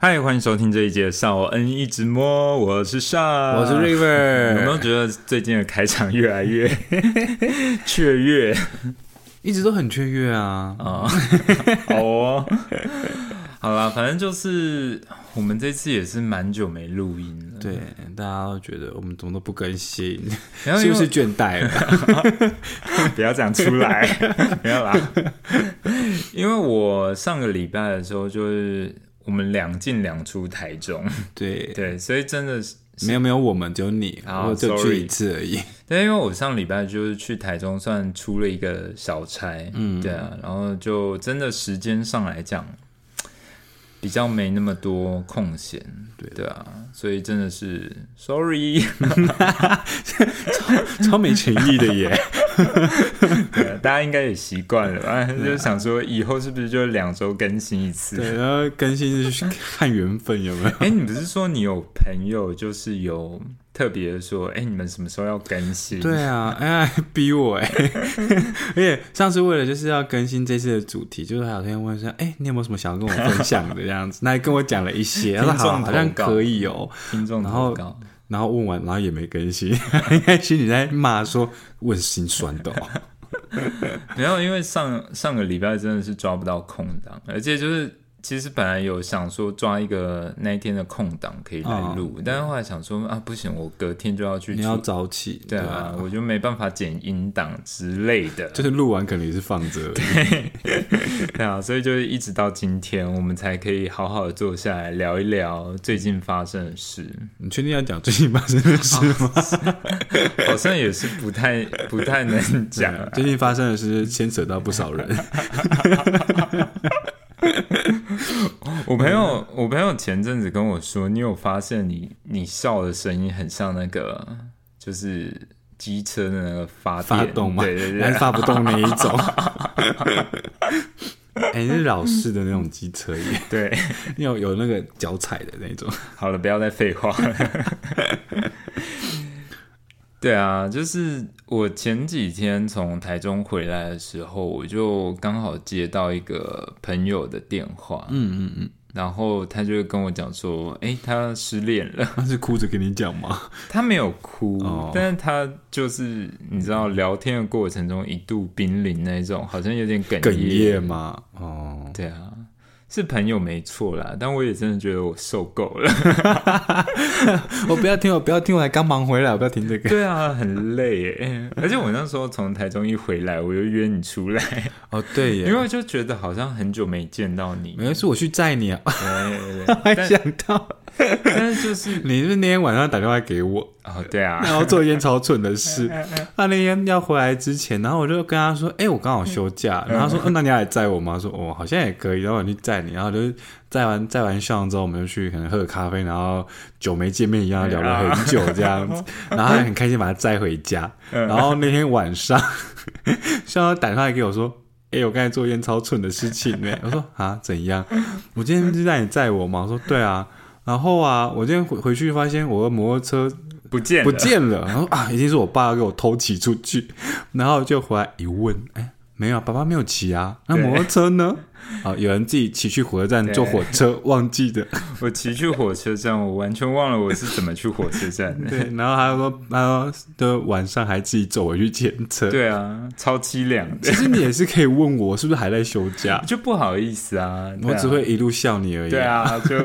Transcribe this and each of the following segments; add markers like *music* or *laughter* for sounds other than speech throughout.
嗨，欢迎收听这一节《少恩一直摸》，我是少，我是 River。有没有觉得最近的开场越来越 *laughs* 雀跃？一直都很雀跃啊！啊，好哦，好啦，反正就是我们这次也是蛮久没录音了。对，大家都觉得我们怎么都不更新，是不是倦怠了？*laughs* 不要讲出来，不要啦。因为我上个礼拜的时候就是。我们两进两出台中，对。*laughs* 对，所以真的是没有没有我们，只有你，然后就去一次而已。但，因为我上礼拜就是去台中，算出了一个小差，嗯，对啊，然后就真的时间上来讲。比较没那么多空闲，对。对啊，所以真的是 sorry，*laughs* 超超没诚意的耶。*laughs* 对，大家应该也习惯了吧？就想说以后是不是就两周更新一次？对，然后更新是看缘分有没有？*laughs* 哎，你不是说你有朋友就是有？特别说，哎，你们什么时候要更新？对啊，哎，逼我哎！*laughs* 而且上次为了就是要更新这次的主题，就是还有天问说，哎，你有没有什么想要跟我分享的这样子？那还跟我讲了一些，他说好，好像可以哦。听众然后然后问完，然后也没更新，*laughs* 应该心里在骂说，问心酸的。*laughs* 没有，因为上上个礼拜真的是抓不到空档，而且就是。其实本来有想说抓一个那一天的空档可以来录，但是后来想说啊不行，我隔天就要去，你要早起，对啊，我就没办法剪音档之类的，*laughs* 就是录完可能也是放着，*laughs* *laughs* 对啊，所以就是一直到今天，我们才可以好好的坐下来聊一聊最近发生的事。你确定要讲最近发生的事吗？好像也是不太不太能讲，最近发生的事牵扯到不少人。*laughs* 我朋友，我朋友前阵子跟我说，你有发现你你笑的声音很像那个，就是机车的那个发发动吗？对对对，发不动那一种。*laughs* 哎，是老式的那种机车耶。*laughs* 对，有有那个脚踩的那种。好了，不要再废话。对啊，就是我前几天从台中回来的时候，我就刚好接到一个朋友的电话，嗯嗯嗯，然后他就跟我讲说，哎，他失恋了。他是哭着跟你讲吗？*laughs* 他没有哭，但是他就是你知道，聊天的过程中一度濒临那种，好像有点哽哽咽吗？哦，对啊。是朋友没错啦，但我也真的觉得我受够了。*laughs* 我不要听，我不要听，我才刚忙回来，我不要听这个。对啊，很累哎，而且我那时候从台中一回来，我就约你出来。哦，对耶，因为就觉得好像很久没见到你。没事，我去载你啊。*laughs* 还想到，但是就是你是那天晚上打电话给我哦，对啊，*laughs* 然后做一件超蠢的事。*laughs* 他那天要回来之前，然后我就跟他说：“哎，我刚好休假。”然后他说：“那你要来载我吗？”说：“哦，好像也可以。”然后我去载你。然后就是载完载完相之后，我们就去可能喝个咖啡，然后久没见面一样聊了很久这样子，*laughs* 然后还很开心把他载回家。然后那天晚上，像他打电话给我说：“哎，我刚才做一件超蠢的事情呢。”我说：“啊，怎样？我今天是让你载我吗？”我说：“对啊。”然后啊，我今天回回去发现我的摩托车不见不见了。然后啊，一定是我爸要给我偷骑出去。然后就回来一问，哎，没有，爸爸没有骑啊。那摩托车呢？*laughs* 好，有人自己骑去火车站坐火车，忘记的。我骑去火车站，我完全忘了我是怎么去火车站的。*laughs* 对，然后他说，他说的晚上还自己走回去检测。对啊，超凄凉的。其实你也是可以问我，是不是还在休假？*laughs* 就不好意思啊，我只会一路笑你而已。对啊，就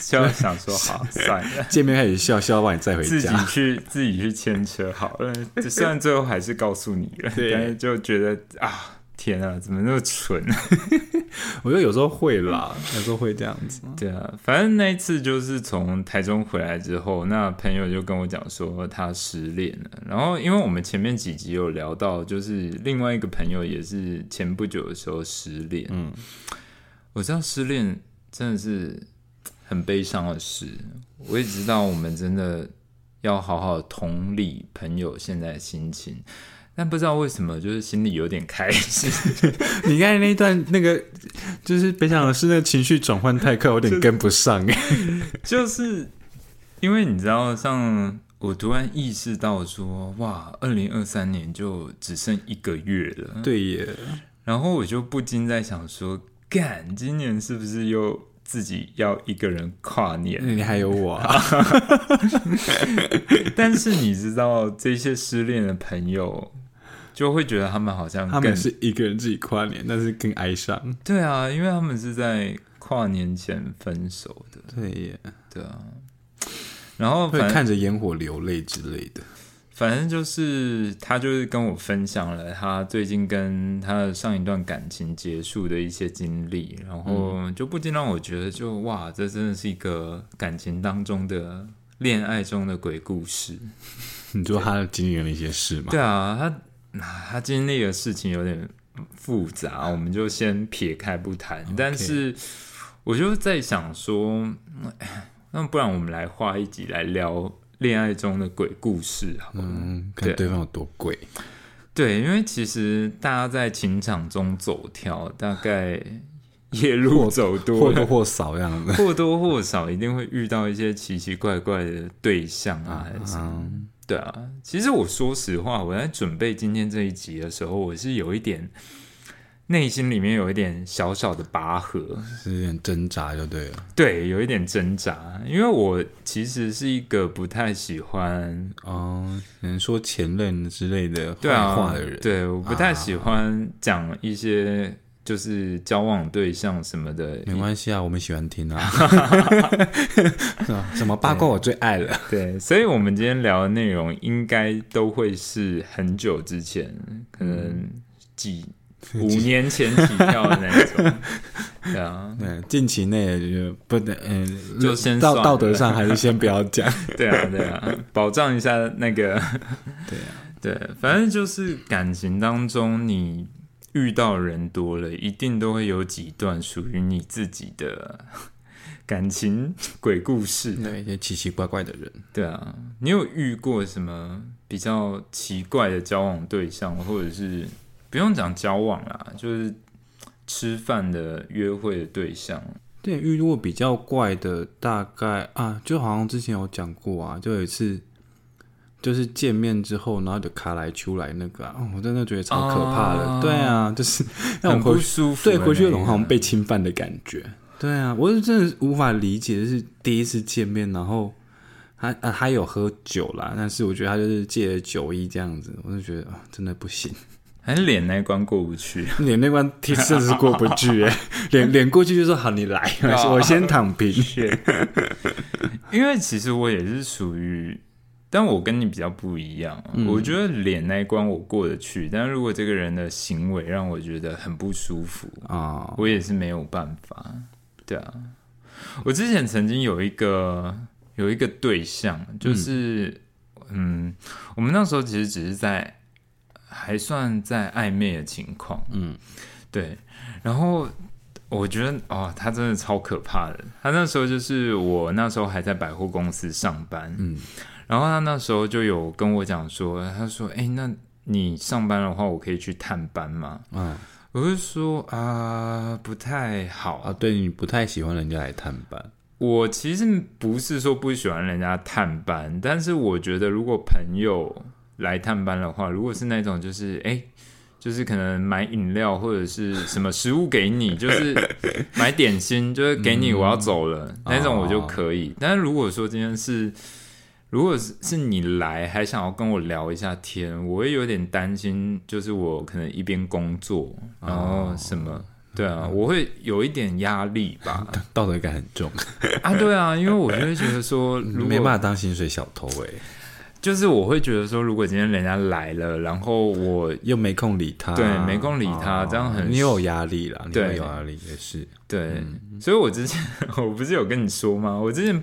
就想说好算了，见面开始笑笑，把你载回家，自己去自己去牵车好了。虽然最后还是告诉你了，但是就觉得啊。天啊，怎么那么蠢？*laughs* 我觉得有时候会啦，有时候会这样子。对啊，反正那一次就是从台中回来之后，那朋友就跟我讲说他失恋了。然后因为我们前面几集有聊到，就是另外一个朋友也是前不久的时候失恋。嗯，我知道失恋真的是很悲伤的事，我也知道我们真的要好好同理朋友现在的心情。但不知道为什么，就是心里有点开心。*laughs* 你刚才那一段那个，就是悲伤的是那个情绪转换太快，有点跟不上。*laughs* 就是因为你知道，像我突然意识到说，哇，二零二三年就只剩一个月了。对耶。然后我就不禁在想说，干，今年是不是又？自己要一个人跨年，你还有我啊。*laughs* 但是你知道，这些失恋的朋友就会觉得他们好像更他们是一个人自己跨年，但是更哀伤。对啊，因为他们是在跨年前分手的，对耶，对啊。然后会看着烟火流泪之类的。反正就是他就是跟我分享了他最近跟他的上一段感情结束的一些经历，然后就不禁让我觉得就哇，这真的是一个感情当中的恋爱中的鬼故事。*laughs* 你说他经历了一些事吗？对啊，他他经历的事情有点复杂，我们就先撇开不谈。但是我就在想说，嗯 *clears throat* 那不然我们来画一集来聊恋爱中的鬼故事好了。嗯，看对方有多鬼。对，因为其实大家在情场中走跳，大概夜路走多了，或多或少这样子。或多或少一定会遇到一些奇奇怪怪的对象啊，还是什么。嗯，对啊，其实我说实话，我在准备今天这一集的时候，我是有一点内心里面有一点小小的拔河，是有点挣扎就对了。对，有一点挣扎，因为我其实是一个不太喜欢哦，可能说前任之类的话的人，对，我不太喜欢讲一些就是交往对象什么的，没关系啊，我们喜欢听啊。*laughs* 什么八卦我最爱了。对，所以我们今天聊的内容应该都会是很久之前，可能几、五年前起跳的那种。*laughs* 对啊，对，近期内就不能，嗯，就先道道德上还是先不要讲。*laughs* 对啊，对啊，保障一下那个，对啊，对，反正就是感情当中，你遇到人多了，一定都会有几段属于你自己的感情鬼故事。对一些奇奇怪怪的人，对啊，你有遇过什么比较奇怪的交往对象，或者是不用讲交往啦，就是吃饭的约会的对象？对，遇过比较怪的，大概啊，就好像之前有讲过啊，就有一次，就是见面之后，然后就卡来出来那个、啊，哦我真的觉得超可怕的。哦对啊，就是让我很不，舒服的对，回去有种好像被侵犯的感觉。对啊，我是真的无法理解，就是第一次见面，然后他啊他有喝酒啦，但是我觉得他就是借了酒意这样子，我就觉得啊，真的不行。*laughs* 还是脸那一关过不去。*laughs* 脸那关真的是过不去哎，脸脸过去就说好你来，我先躺平。*laughs* 因为其实我也是属于，但我跟你比较不一样。嗯我觉得脸那一关我过得去，但如果这个人的行为让我觉得很不舒服，啊、我也是没有办法。对啊，我之前曾经有一个有一个对象，就是嗯我们那时候其实只是在还算在暧昧的情况，嗯，对，然后。我觉得哦，他真的超可怕的。他那时候就是我那时候还在百货公司上班，嗯，然后他那时候就有跟我讲说，他说：“哎、那你上班的话，我可以去探班吗？”嗯。我就说啊、不太好。啊，对你不太喜欢人家来探班，我其实不是说不喜欢人家探班，但是我觉得如果朋友来探班的话，如果是那种就是哎、诶就是可能买饮料或者是什么食物给你，就是买点心，就是给你我要走了、那种我就可以。但是如果说今天是如果是是你来还想要跟我聊一下天，我会有点担心，就是我可能一边工作，然后什么。对啊，我会有一点压力吧。*laughs* 道德感很重，*laughs* 啊，对啊，因为我就会觉得说，如没办法当薪水小偷哎、就是我会觉得说，如果今天人家来了，然后我又没空理他，对没空理他这样很你有压力啦，你有压力也是，对，所以我之前 *laughs* 我不是有跟你说吗？我之前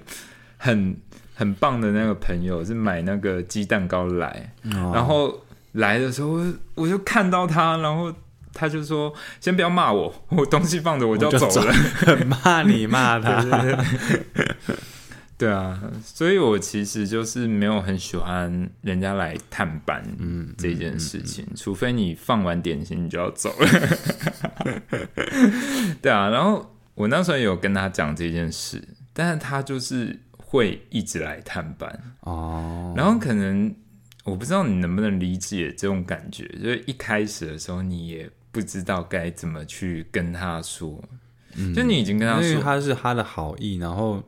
很很棒的那个朋友是买那个鸡蛋糕来，然然后来的时候我就看到他，然后他就说：“先不要骂我，我东西放着我就要走了。”骂你骂他，*laughs* 对啊，所以我其实就是没有很喜欢人家来探班嗯，这件事情，除非你放完点心你就要走了。*laughs* 对啊，然后我那时候有跟他讲这件事，但是他就是会一直来探班，哦，然后可能我不知道你能不能理解这种感觉，就是一开始的时候你也不知道该怎么去跟他说，就你已经跟他说，因为他是他的好意，然后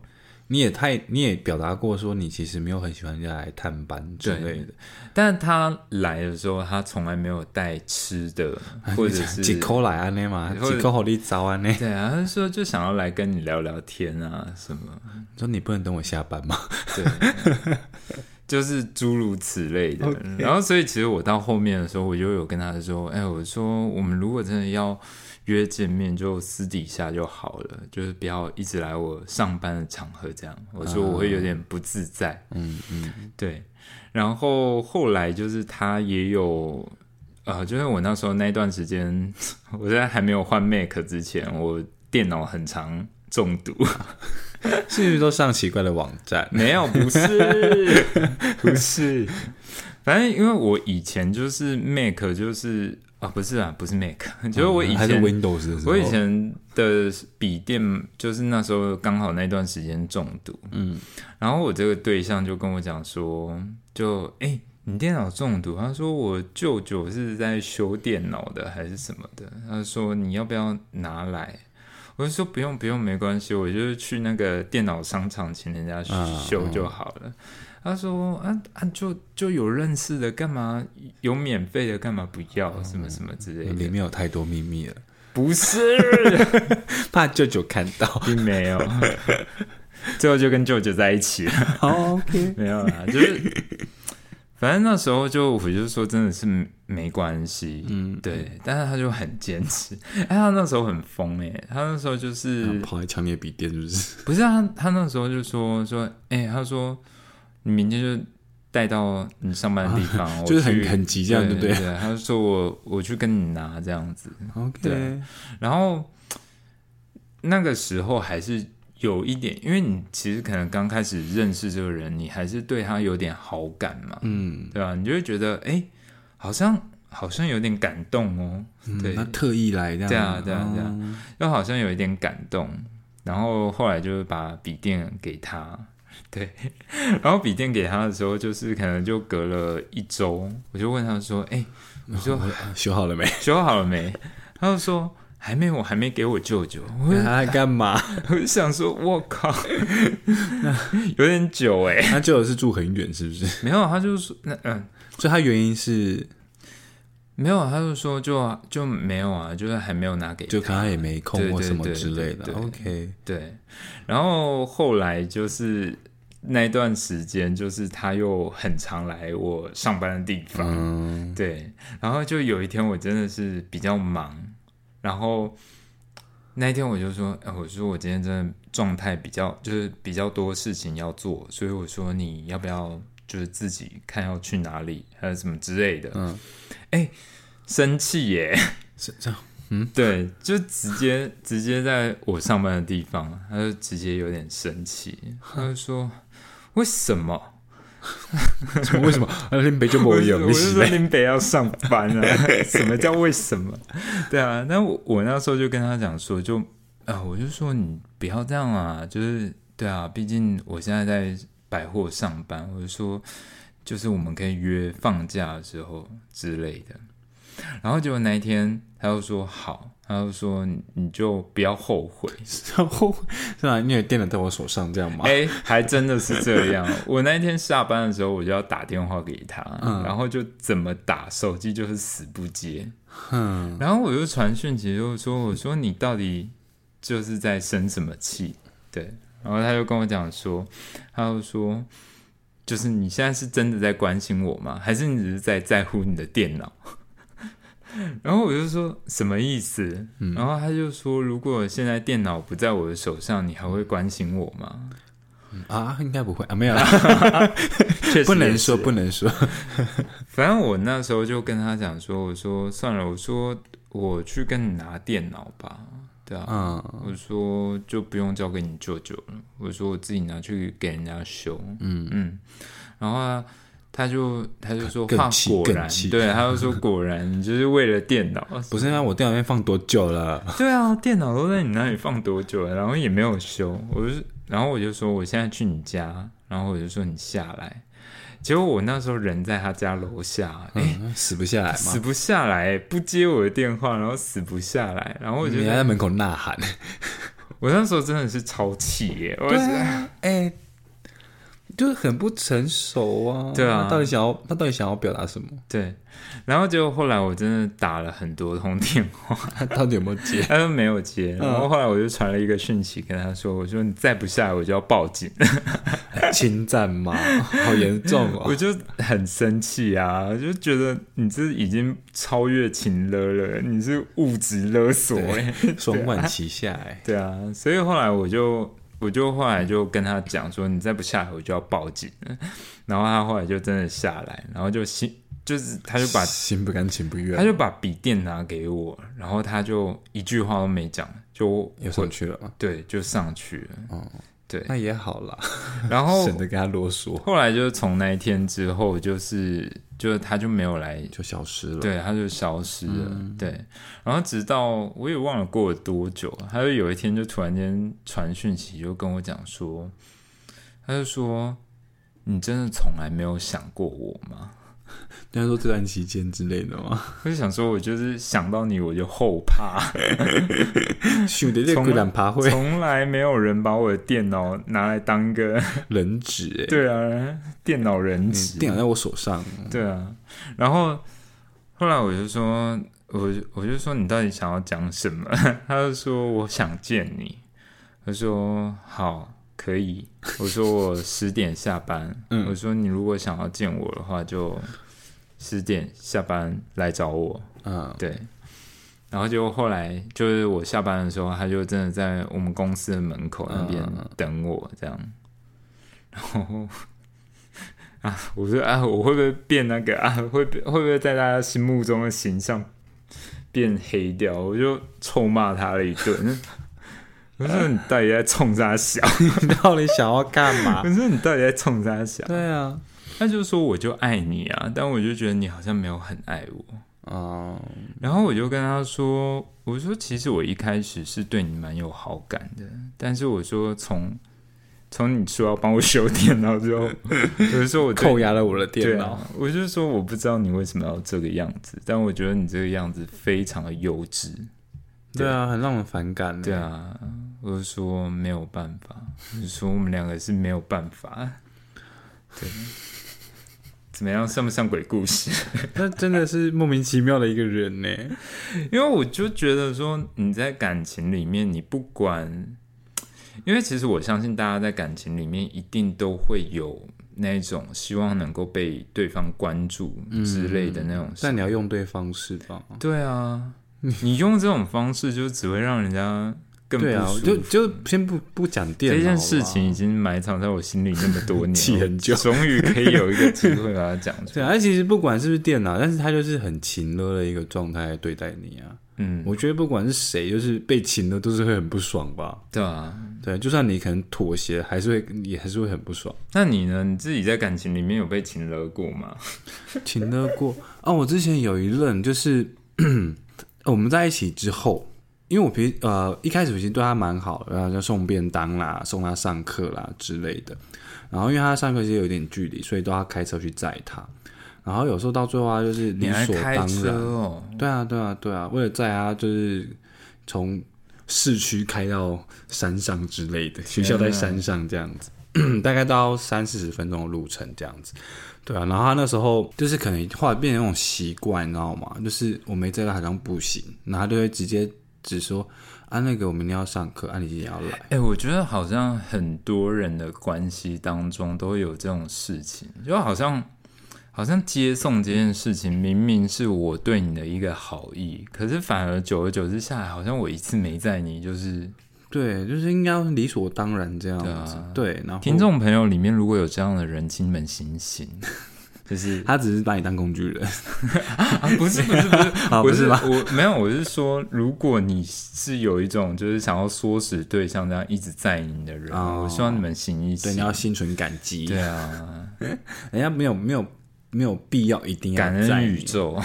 你也太你也表达过说你其实没有很喜欢人家来探班之类的，但是他来的时候，他从来没有带吃的，或者是几口来啊那嘛，几口好利早啊那，对啊，他说就想要来跟你聊聊天啊什么，说你不能等我下班吗？对，就是诸如此类的。*laughs* 然后，所以其实我到后面的时候，我就有跟他说：“哎，我说我们如果真的要约见面，就私底下就好了，就是不要一直来我上班的场合这样。”我说我会有点不自在。嗯嗯，对，然后后来就是他也有。呃，就是我那时候那段时间，*laughs* 我在还没有换 Mac 之前，我电脑很常中毒。*laughs* 是不是都上奇怪的网站？*laughs* 没有，不是，不是。反正因为我以前就是 Mac，就是啊，不是啊，不是 Mac，*laughs* 就是我以还是前 Windows 的时候，我以前的笔电就是那时候刚好那段时间中毒，嗯，然后我这个对象就跟我讲说，就哎、诶你电脑中毒？他说我舅舅是在修电脑的还是什么的，他说你要不要拿来？我就说不用不用，没关系，我就是去那个电脑商场请人家啊修就好了。他说啊啊，就就有认识的，干嘛有免费的，干嘛不要？什么什么之类的，里面有太多秘密了，不是，*laughs* 怕舅舅看到。并没有。最后就跟舅舅在一起了。好，OK，没有啦，就是反正那时候就我就说真的是没关系，嗯，对，但是他就很坚持，哎，他那时候很疯哎，他那时候就是跑来抢你的笔电，是不是？不是啊，他那时候就说说，哎，他说你明天就带到你上班的地方，我 *laughs* 就是很很急这样对对不对？对，他就说我我去跟你拿这样子，OK，对。然后那个时候还是有一点，因为你其实可能刚开始认识这个人，你还是对他有点好感嘛，嗯，对吧、你就会觉得，哎、好像好像有点感动哦，对。他特意来这样，对啊对啊对啊。哦。又好像有一点感动。然后后来就是把笔电给他，*laughs* 对，然后笔电给他的时候，就是可能就隔了一周，我就问他说，哎、我说修好了没？*laughs* 修好了没？他就说还没，我还没给我舅舅。我就他在干嘛？*laughs* 我就想说，我靠，有点久哎。他舅舅是住很远，是不是？没有，他就说那嗯，所以他原因是，没有，他就说就就没有啊，就是还没有拿给他，就可能他也没空或什么之类的。OK，对。然后后来就是那段时间，就是他又很常来我上班的地方，嗯，对。然后就有一天我真的是比较忙，然后那一天我就说，哎，我说我今天真的状态比较，就是比较多事情要做，所以我说你要不要就是自己看要去哪里，还有什么之类的。嗯，哎，生气耶！是这样。*laughs* 对，就直接直接在我上班的地方，他就直接有点生气，他就说为什么？什 *laughs* 么为什么？啊，林北就没有，我是？说林北要上班啊，*laughs* 什么叫为什么？对啊，那我我那时候就跟他讲说，就啊、我就说你不要这样啊，就是对啊，毕竟我现在在百货上班，我就说就是我们可以约放假的时候之类的。然后结果那一天他就说好，他就说你你就不要后悔，然 *laughs* 后是吧？因为电脑在我手上，这样吗？哎、还真的是这样。*laughs* 我那一天下班的时候，我就要打电话给他，嗯然后就怎么打，手机就是死不接。嗯，然后我就传讯息，就说：“我说你到底就是在生什么气？”对，然后他就跟我讲说，他就说：“就是你现在是真的在关心我吗？还是你只是在在乎你的电脑？” *laughs* 然后我就说什么意思？嗯然后他就说：“如果现在电脑不在我的手上，你还会关心我吗啊，应该不会啊，没有啦，？” *laughs* *laughs* 确实不能说，不能说。反正我那时候就跟他讲说：“我说算了，我说我去跟你拿电脑吧。”对啊，嗯我说就不用交给你舅舅了，我说我自己拿去给人家修。嗯，嗯，然后啊他就他就说放果然，对，他就说果然你就是为了电脑，不是那，我电脑里面放多久了？*laughs* 对啊，电脑都在你那里放多久了，然后也没有修，我就是，然后我就说我现在去你家，然后我就说你下来，结果我那时候人在他家楼下，哎、嗯，死不下来吗？死不下来，不接我的电话，然后死不下来，然后我觉得你还在门口呐喊，我那时候真的是超气耶！我是啊，*laughs* 哎，就是很不成熟啊。对啊他到底想要他到底想要表达什么？对，然后结果后来我真的打了很多通电话，他 *laughs* 到底有没有接？他 *laughs* 说没有接，然后后来我就传了一个讯息跟他说：“我说你再不下来，我就要报警。*laughs* 侵占吗？好严重”我哦！就很生气啊，就觉得你这已经超越情勒了，你是物质勒索哎、双管齐下，哎，对啊，所以后来我就我就后来就跟他讲说，你再不下来，我就要报警了。然后他后来就真的下来，然后就心就是他就把心不甘情不愿，他就把笔电拿给我，然后他就一句话都没讲，就又上去了吗？对就上去了。哦，对，那也好啦 *laughs* *laughs* 然后省得跟他啰嗦，后来就是从那一天之后，就是就他就没有来，就消失了。对，他就消失了。嗯对，然后直到我也忘了过了多久，他就有一天就突然间传讯息，就跟我讲说，他就说：“你真的从来没有想过我吗 *laughs* 那说这段期间之类的吗？？”我就想说，我就是想到你我就后怕，*laughs* 兄弟，这鬼懒爬会从来没有人把我的电脑拿来当个 *laughs* 人质哎，对啊电脑人嗯质，电脑在我手上，对啊，然后后来我就说，我我就说你到底想要讲什么？他就说我想见你。他说好，可以。我说我十点下班。嗯我说你如果想要见我的话，就十点下班来找我。嗯，对。然后就后来就是我下班的时候，他就真的在我们公司的门口那边等我，这样。然后啊，我说啊，我会不会变那个啊？会会不会在大家心目中的形象变黑掉？我就臭骂他了一顿。我说你到底在冲啥小？你 *laughs* 到底想要干嘛我？*laughs* 说你到底在冲啥小？对啊，他就说我就爱你啊，但我就觉得你好像没有很爱我。哦，然后我就跟他说：“我说其实我一开始是对你蛮有好感的，但是我说从从你说要帮我修电脑之后，*laughs* 我就说我扣押了我的电脑啊，，我就说我不知道你为什么要这个样子，但我觉得你这个样子非常的幼稚。对啊，很让人反感。对，啊，我就说没有办法，我就说我们两个是没有办法。*laughs* 对，怎么样，像不像鬼故事？*laughs* 那真的是莫名其妙的一个人呢。*laughs* 因为我就觉得说你在感情里面，你不管，因为其实我相信大家在感情里面一定都会有那种希望能够被对方关注之类的那种事。但你要用对方式吧？对啊，你用这种方式就只会让人家更不对啊舒，服。就就先不不讲电脑这件事情已经埋藏在我心里那么多年，气很久终于可以有一个机会把它讲出 *laughs* 对啊，来。而其实不管是不是电脑，但是他就是很勤勒的一个状态对待你啊。嗯，我觉得不管是谁，就是被勤勒都是会很不爽吧。对啊。对，就算你可能妥协，还是会也还是会很不爽。那你呢？你自己在感情里面有被情勒过吗？*laughs* 请得过啊！我之前有一任就是 *clears throat* 我们在一起之后，因为我平呃一开始其实对他蛮好，然后就送便当啦、送他上课啦之类的。然后因为他上课其实有点距离，所以都要开车去载他。然后有时候到最后啊，就是理所开车当然。哦？对啊，对啊，对啊，为了载他，就是从市区开到山上之类的，学校在山上这样子，*clears throat* 大概到三四十分钟的路程这样子。对啊，然后他那时候就是可能后来变成那种习惯，你知道吗？就是我没载他好像不行，然后他就会直接只说啊，那个我明天要上课，啊，你今天要来。哎、我觉得好像很多人的关系当中都会有这种事情，就好像好像接送这件事情，明明是我对你的一个好意，可是反而久而久之下来，好像我一次没在你，就是对，就是应该理所当然这样对子。啊对，然后听众朋友里面如果有这样的人，请你们醒醒，就是他只是把你当工具人，*laughs* 啊，不是不是不是，不是 *laughs* 吗我没有，我是说，如果你是有一种就是想要唆使对象这样一直在你的人，哦我希望你们行一醒。对，你要心存感激。对啊，*laughs* 人家没有没有没有必要一定要感恩宇宙。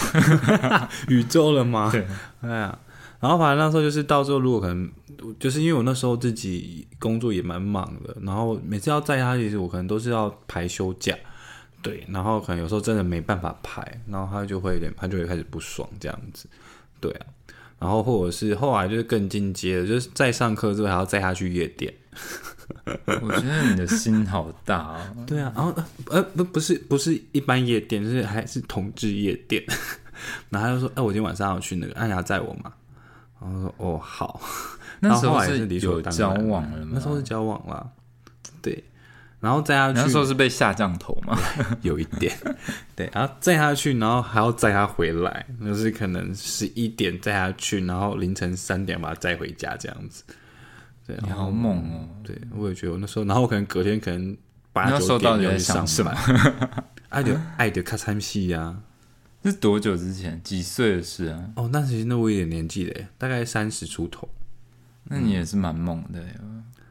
宇宙了吗？对，哎呀，然后反正那时候就是到时候如果可能，就是因为我那时候自己工作也蛮忙的，然后每次要载他，其实我可能都是要排休假，对，然后可能有时候真的没办法拍，然后他就会有点，他就会开始不爽这样子，对啊，然后或者是后来就是更进阶的，就是在上课之后还要载他去夜店，我觉得你的心好大哦。对啊，然后呃呃不不是不是一般夜店，就是还是同志夜店，*laughs* 然后他就说，哎、我今天晚上要去那个，哎、你要载我吗？然后说哦好，那时候是有交往了吗？那时候是交往了，对，然后载他去，那时候是被下降头嘛？*laughs* 有一点，*laughs* 对，然后载下去，然后还要载他回来，就是可能十一点载他去，然后凌晨三点把他载回家这样子。对，你好猛哦！对我也觉得我那时候，然后我可能隔天可能八那时候九点到底在要去上想什么班，*laughs* 爱的爱的卡餐戏呀。是多久之前？几岁的事啊？哦，那其实那我有点年纪嘞，大概三十出头。那你也是蛮猛的耶。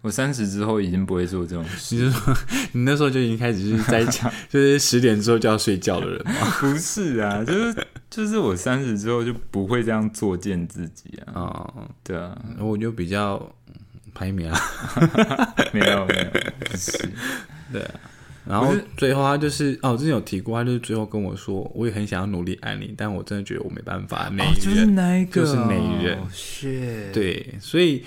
我三十之后已经不会做这种事，你是说 *laughs* 你那时候就已经开始是在 *laughs* 就是十点之后就要睡觉的人吗？*laughs* 不是啊，就是就是我三十之后就不会这样作践自己啊。哦，对啊，我就比较嗯排名啊。没有没有，不是。然后最后他就是哦，之前有提过，他就是最后跟我说，我也很想要努力爱你，但我真的觉得我没办法内哦，就是一个哦，就是那一任是，对，所以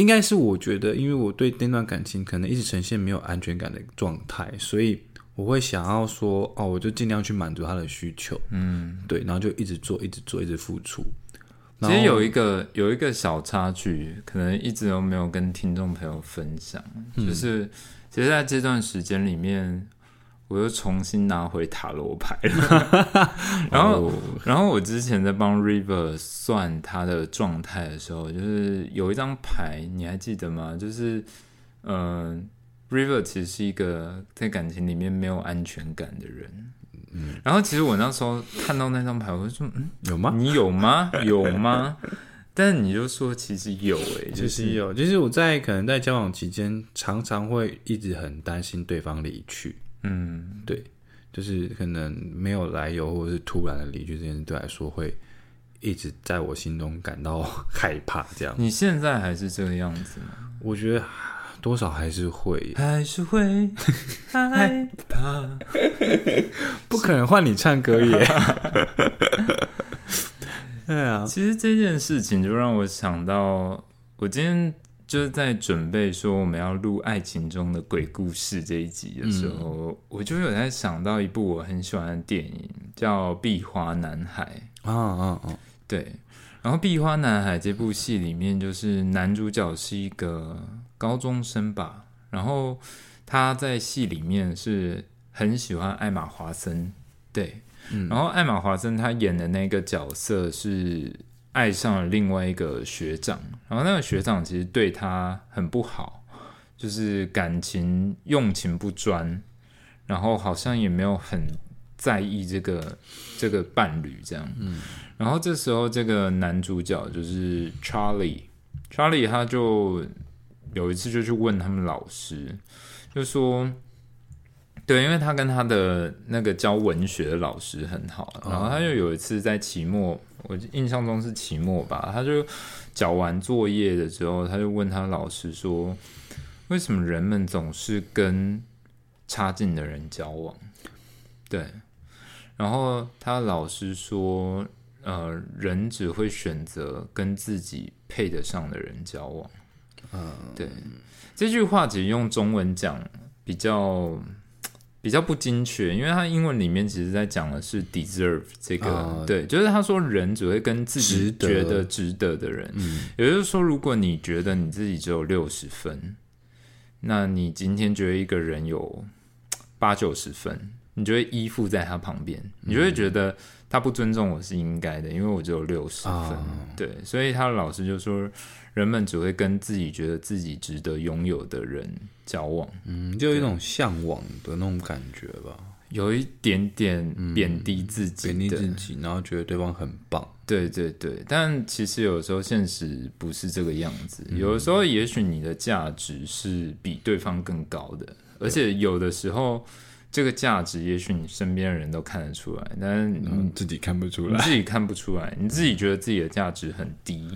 应该是我觉得，因为我对那段感情可能一直呈现没有安全感的状态，所以我会想要说，哦，我就尽量去满足他的需求，嗯，对，然后就一直做，一直做，一直付出。其实有一个有一个小插曲，可能一直都没有跟听众朋友分享，嗯。就是其实在这段时间里面，我又重新拿回塔罗牌了。*laughs* 然后，哦然后我之前在帮 River 算他的状态的时候，就是有一张牌，你还记得吗？就是，嗯、r i v e r 其实是一个在感情里面没有安全感的人。嗯，然后其实我那时候看到那张牌，我就说，嗯，有吗？你有吗？有吗？*laughs* 但你就说其实有诶、就其是实有，其实我在可能在交往期间，常常会一直很担心对方离去，嗯，对，就是可能没有来由或者是突然的离去这件事，对我来说会一直在我心中感到 *laughs* 害怕。这样，你现在还是这个样子吗？我觉得多少还是会，还是会 *laughs* 害怕？*laughs* 不可能换你唱歌耶。对啊，其实这件事情就让我想到，我今天就是在准备说我们要录《爱情中的鬼故事》这一集的时候，我就有在想到一部我很喜欢的电影，叫《壁花男孩》。啊啊啊！对，然后《壁花男孩》这部戏里面，就是男主角是一个高中生吧，然后他在戏里面是很喜欢艾玛华森，对，然后艾玛华森他演的那个角色是爱上了另外一个学长，然后那个学长其实对他很不好，就是感情用情不专，然后好像也没有很在意这个这个伴侣这样，嗯，然后这时候这个男主角就是 Charlie，Charlie 他就有一次就去问他们老师，就说。对，因为他跟他的那个教文学的老师很好，然后他就有一次在期末，我印象中是期末吧，他就缴完作业的时候，他就问他老师说：“为什么人们总是跟差劲的人交往？”对，然后他老师说：“呃，人只会选择跟自己配得上的人交往。”嗯，对，这句话其实用中文讲比较。比较不精确，因为他英文里面其实在讲的是 deserve 这个，哦对，就是他说人只会跟自己觉得值得的人，也就是说，如果你觉得你自己只有六十分，那你今天觉得一个人有八九十分，你就会依附在他旁边，你就会觉得他不尊重我是应该的，因为我只有六十分。啊。对，所以他的老师就说，人们只会跟自己觉得自己值得拥有的人交往，嗯，就有一种向往的那种感觉吧，有一点点贬低自己的，贬低自己，然后觉得对方很棒。对对对，但其实有时候现实不是这个样子，有的时候也许你的价值是比对方更高的，而且有的时候这个价值也许你身边的人都看得出来，但是你嗯，自己看不出来。你自己看不出来，你自己觉得自己的价值很低，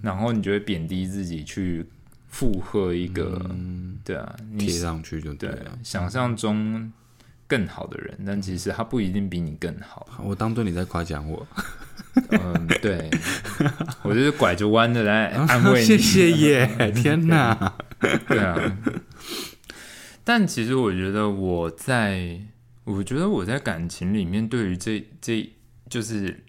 然后你就会贬低自己去附和一个，对啊，你贴上去就对对了。想象中更好的人，但其实他不一定比你更好。我当做你在夸奖我，嗯，对，我就是拐着弯的来安慰你。*laughs* 谢谢耶！天哪，对啊。但其实我觉得我在，我觉得我在感情里面，对于这这就是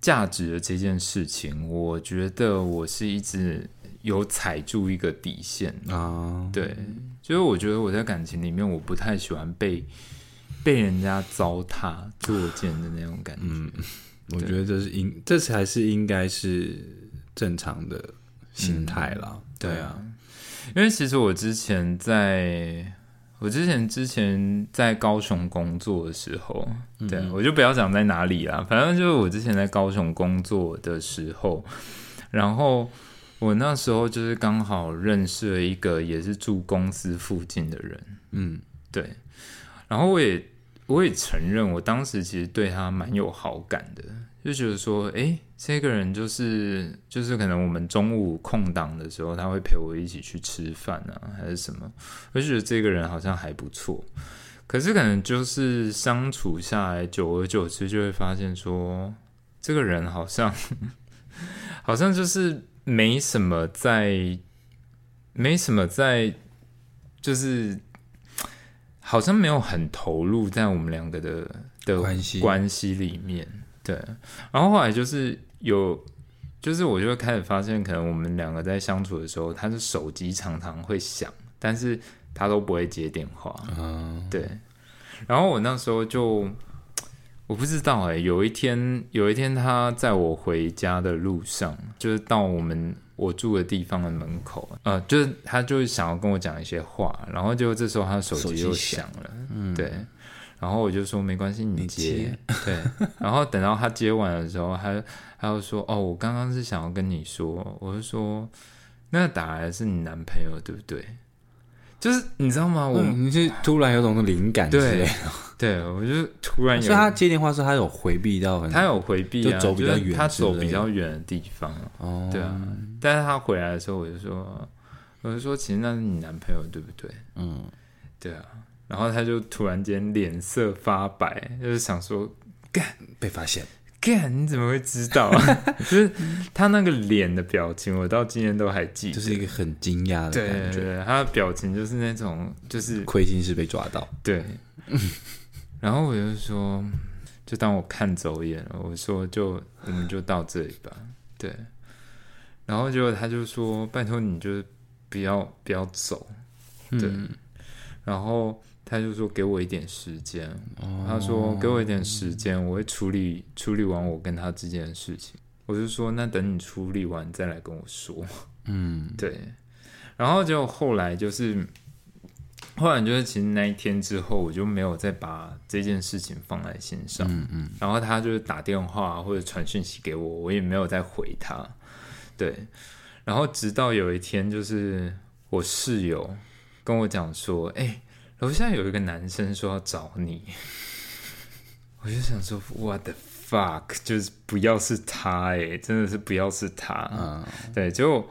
价值的这件事情，我觉得我是一直有踩住一个底线啊。对，就是我觉得我在感情里面，我不太喜欢被被人家糟蹋、作践的那种感觉。嗯，*laughs* 我觉得这是应，这才是应该是正常的心态了。对啊。因为其实我之前在，我之前之前在高雄工作的时候，对我就不要讲在哪里啦，反正就是我之前在高雄工作的时候，然后我那时候就是刚好认识了一个也是住公司附近的人，嗯，对，然后我也我也承认，我当时其实对他蛮有好感的。就觉得说，哎，这个人就是就是可能我们中午空档的时候，他会陪我一起去吃饭啊，还是什么？我就觉得这个人好像还不错。可是可能就是相处下来，久而久之就会发现说，这个人好像好像就是没什么在，没什么在，就是好像没有很投入在我们两个的的关系关系里面。对，然后后来就是有，就是我就会开始发现，可能我们两个在相处的时候，他的手机常常会响，但是他都不会接电话。嗯，对。然后我那时候就我不知道哎，有一天有一天他在我回家的路上，就是到我们我住的地方的门口，呃，就是他就是想要跟我讲一些话，然后就这时候他的手机又响了，嗯，对。然后我就说没关系，你接。对，然后等到他接完的时候，他他就说：“哦，我刚刚是想要跟你说。”我就说：“那打来的是你男朋友，对不对？”就是你知道吗？我你是突然有种灵感之类的。对，我就突然。所以他接电话时，他有回避到很，他有回避，就走比较远，他走比较远的地方。哦，对啊。但是他回来的时候，我就说：“我就说，其实那是你男朋友，对不对？”嗯，对啊。然后他就突然间脸色发白，就是想说干被发现，干你怎么会知道？啊 *laughs* *laughs* 就是他那个脸的表情，我到今天都还记得，就是一个很惊讶的感觉。他的表情就是那种，就是亏心事被抓到。对，*laughs* 然后我就说，就当我看走眼了。我说，就我们就到这里吧。对，然后结果他就说，拜托你就不要不要走。对，然后。他就说：“给我一点时间。”他说：“给我一点时间，我会处理处理完我跟他之间的事情。”我就说：“那等你处理完再来跟我说。”嗯，*laughs* 对。然后就后来就是，后来就是其实那一天之后，我就没有再把这件事情放在心上。嗯嗯。然后他就是打电话或者传讯息给我，我也没有再回他。对。然后直到有一天，就是我室友跟我讲说：“哎。”楼下有一个男生说要找你，我就想说，What the fuck，就是不要是他哎，真的是不要是他，嗯，对，结果。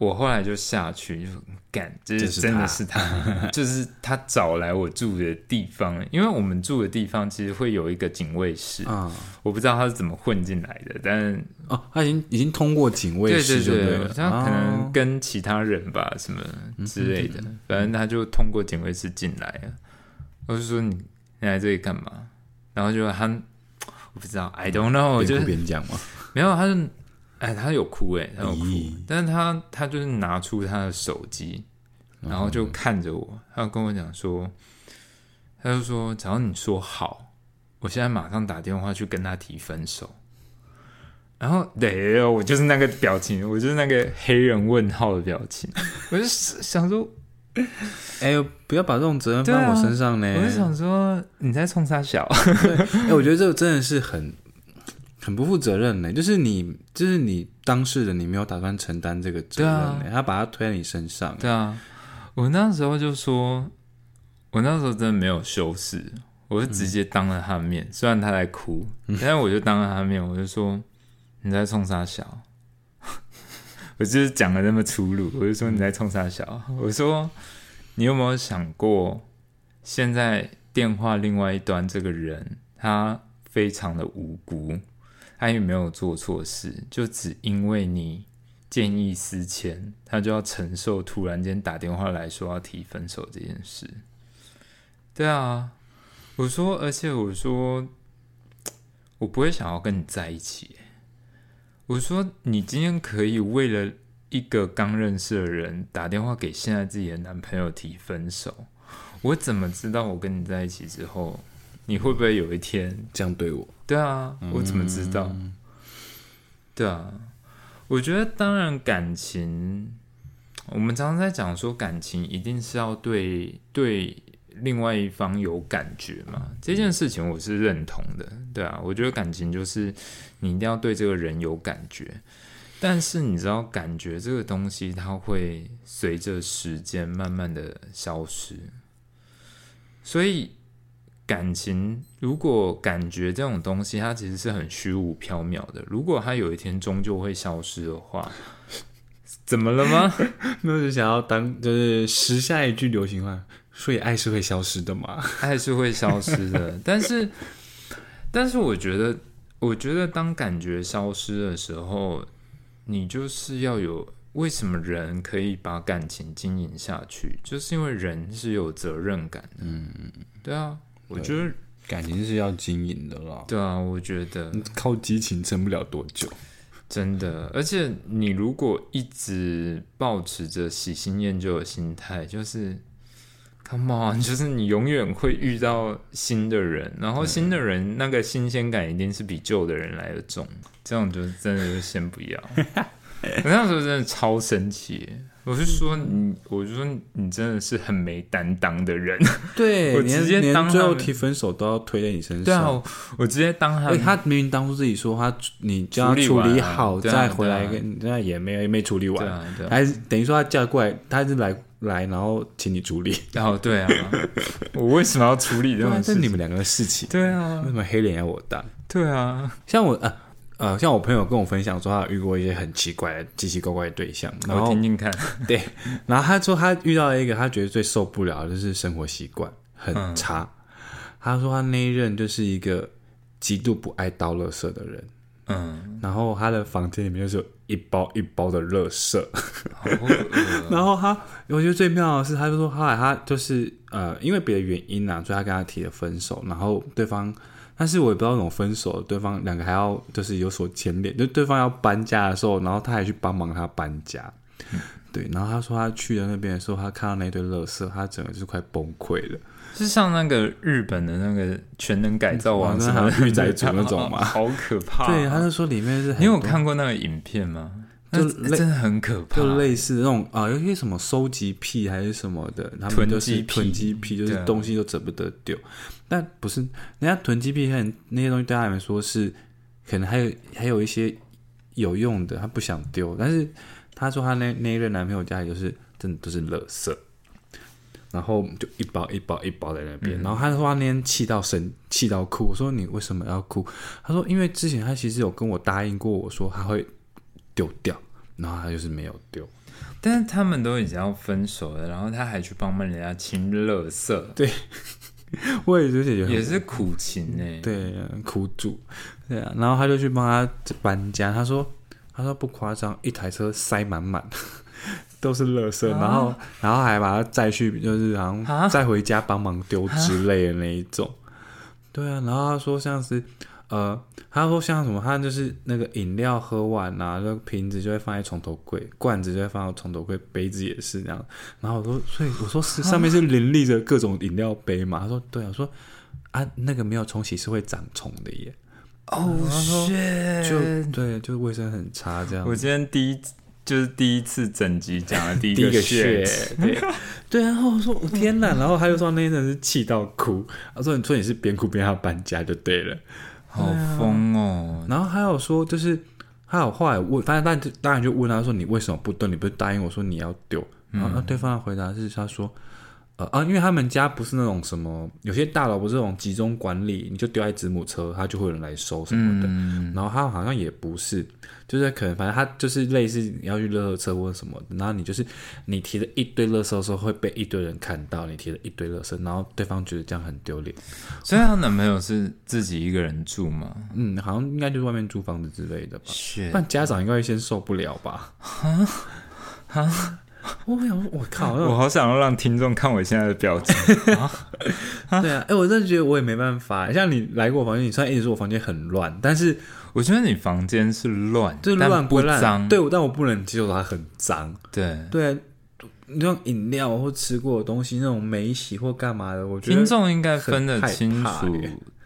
我后来就下去就干，就是真的是他，*laughs* 就是他找来我住的地方，因为我们住的地方其实会有一个警卫室啊，我不知道他是怎么混进来的，但哦，他已经已经通过警卫室，对对对，他可能跟其他人吧，什么之类的，反正他就通过警卫室进来了。我就说你你来这里干嘛？然后就他我不知道，I don't know，我就边讲嘛，没有，他是。哎，他有哭哎，他有哭，但是他他就是拿出他的手机，然后就看着我，他跟我讲说，他就说，只要你说好，我现在马上打电话去跟他提分手。然后，对，我就是那个表情，我就是那个黑人问号的表情，我就想说，哎呦，不要把这种责任放我身上呢。我就想说，你在冲他小，哎，我觉得这个真的是很。很不负责任呢，就是你，就是你当事人，你没有打算承担这个责任呢，他把他推在你身上。对啊，我那时候就说，我那时候真的没有修饰，我就直接当着他的面，虽然他在哭，*laughs* 但是我就当着他的面，我就说你在冲啥小，*laughs* 我就是讲的那么粗鲁，我就说你在冲啥小，*laughs* 我说你有没有想过，现在电话另外一端这个人，他非常的无辜，他也没有做错事，就只因为你见异思迁，他就要承受突然间打电话来说要提分手这件事。对啊，我说，而且我说，我不会想要跟你在一起。我说，你今天可以为了一个刚认识的人打电话给现在自己的男朋友提分手，我怎么知道我跟你在一起之后，你会不会有一天这样对我？对啊，我怎么知道？对啊，我觉得当然感情，我们常常在讲说感情一定是要对对。另外一方有感觉嘛？这件事情我是认同的，对啊，我觉得感情就是你一定要对这个人有感觉，但是你知道，感觉这个东西它会随着时间慢慢的消失，所以感情如果感觉这种东西它其实是很虚无缥缈的，如果它有一天终究会消失的话，*laughs* 怎么了吗？*laughs* 那就想要当就是时下一句流行话。所以爱是会消失的嘛？*laughs* 爱是会消失的，但是，但是我觉得，我觉得当感觉消失的时候，你就是要有为什么人可以把感情经营下去，就是因为人是有责任感的。嗯，对啊，我觉得感情是要经营的啦。对啊，我觉得靠激情撑不了多久，真的。而且你如果一直保持着喜新厌旧的心态，就是。Come on，就是你永远会遇到新的人，然后新的人那个新鲜感一定是比旧的人来的重，这样就真的就先不要。*laughs* 我那时候真的超生气，我是说你，我就说你真的是很没担当的人。*laughs* 对，我直接当最后提分手都要推在你身上。对啊，我直接当他，他明明当初自己说他你叫他处理好再回来，跟那也没也没处理完，还是等于说他叫过来，他是来。来，然后请你处理。然 *laughs* 后对啊，我为什么要处理这种事？是你们两个的事情。对啊，为什么黑脸要我当？对啊，像我呃呃，像我朋友跟我分享说，他遇过一些很奇怪的、奇奇怪怪的对象。我听听看。*laughs* 对，然后他说他遇到了一个他觉得最受不了的就是生活习惯很差。他说他那一任就是一个极度不爱倒垃圾的人。嗯，然后他的房间里面就是有一包一包的垃圾，*laughs* 然后他我觉得最妙的是，他就说后来他就是呃，因为别的原因啊，所以他跟他提了分手，然后对方，但是我也不知道怎么分手，对方两个还要就是有所牵连，就对方要搬家的时候，然后他还去帮忙他搬家，对，然后他说他去了那边的时候，他看到那堆垃圾，他整个就是快崩溃了。是像那个日本的那个全能改造王，什么御宅族那种吗？*laughs* 好可怕！对，他就说里面是。你有看过那个影片吗？就真的很可怕，就类似那种啊，有些什么收集癖还是什么的，他们就是囤积癖，就是东西都舍不得丢。但不是，人家囤积癖，很那些东西对他来说是可能还有还有一些有用的，他不想丢。但是他说他那那一任男朋友家里就是真的都是垃圾。然后就一包一包一包在那边，然后他说那天气到生气到哭，我说你为什么要哭？他说因为之前他其实有跟我答应过，我说他会丢掉，然后他就是没有丢。但是他们都已经要分手了，然后他还去帮忙人家清垃圾。*laughs* 对，我也是觉得也是苦情哎，对，苦主，对啊。然后他就去帮他搬家，他说他说不夸张，一台车塞满满。*laughs* 都是垃圾，然后然后还把他载去，就是好像再回家帮忙丢之类的那一种。对啊，然后他说像是呃，他说像什么，他就是那个饮料喝完啊，就瓶子就会放在床头柜，罐子就会放到床头柜，杯子也是这样。然后我说，所以我说是上面是林立着各种饮料杯嘛？他说对啊，说啊那个没有冲洗是会长虫的耶。哦，就对，就是卫生很差这样。我今天第一。就是第一次整集讲的第一个血，对对。然后我说我天哪，然后他就说那一阵是气到哭，他说你说你是边哭边要搬家就对了，好疯哦。然后还有说就是还有后来问，反正但当然就问他说你为什么不丢？你不是答应我说你要丢？然后对方的回答是他说呃啊，因为他们家不是那种什么，有些大楼不是那种集中管理，你就丢在子母车，他就会有人来收什么的。嗯，然后他好像也不是，就是可能反正他就是类似你要去垃圾车或者什么的，然后你就是你提了一堆垃圾的时候会被一堆人看到你提了一堆垃圾，然后对方觉得这样很丢脸。所以她男朋友是自己一个人住吗？嗯，好像应该就是外面租房子之类的吧。是不然家长应该会先受不了吧？啊 *laughs* 我想说，我靠，我好想要让听众看我现在的表情。*laughs* *laughs* 对啊，哎、我真的觉得我也没办法。像你来过我房间，你虽然一直说我房间很乱，但是我觉得你房间是乱，就是但不乱归乱，脏。对，但我不能接受它很脏。对，对啊，那种饮料或吃过的东西，那种没洗或干嘛的，我觉得听众应该分得清楚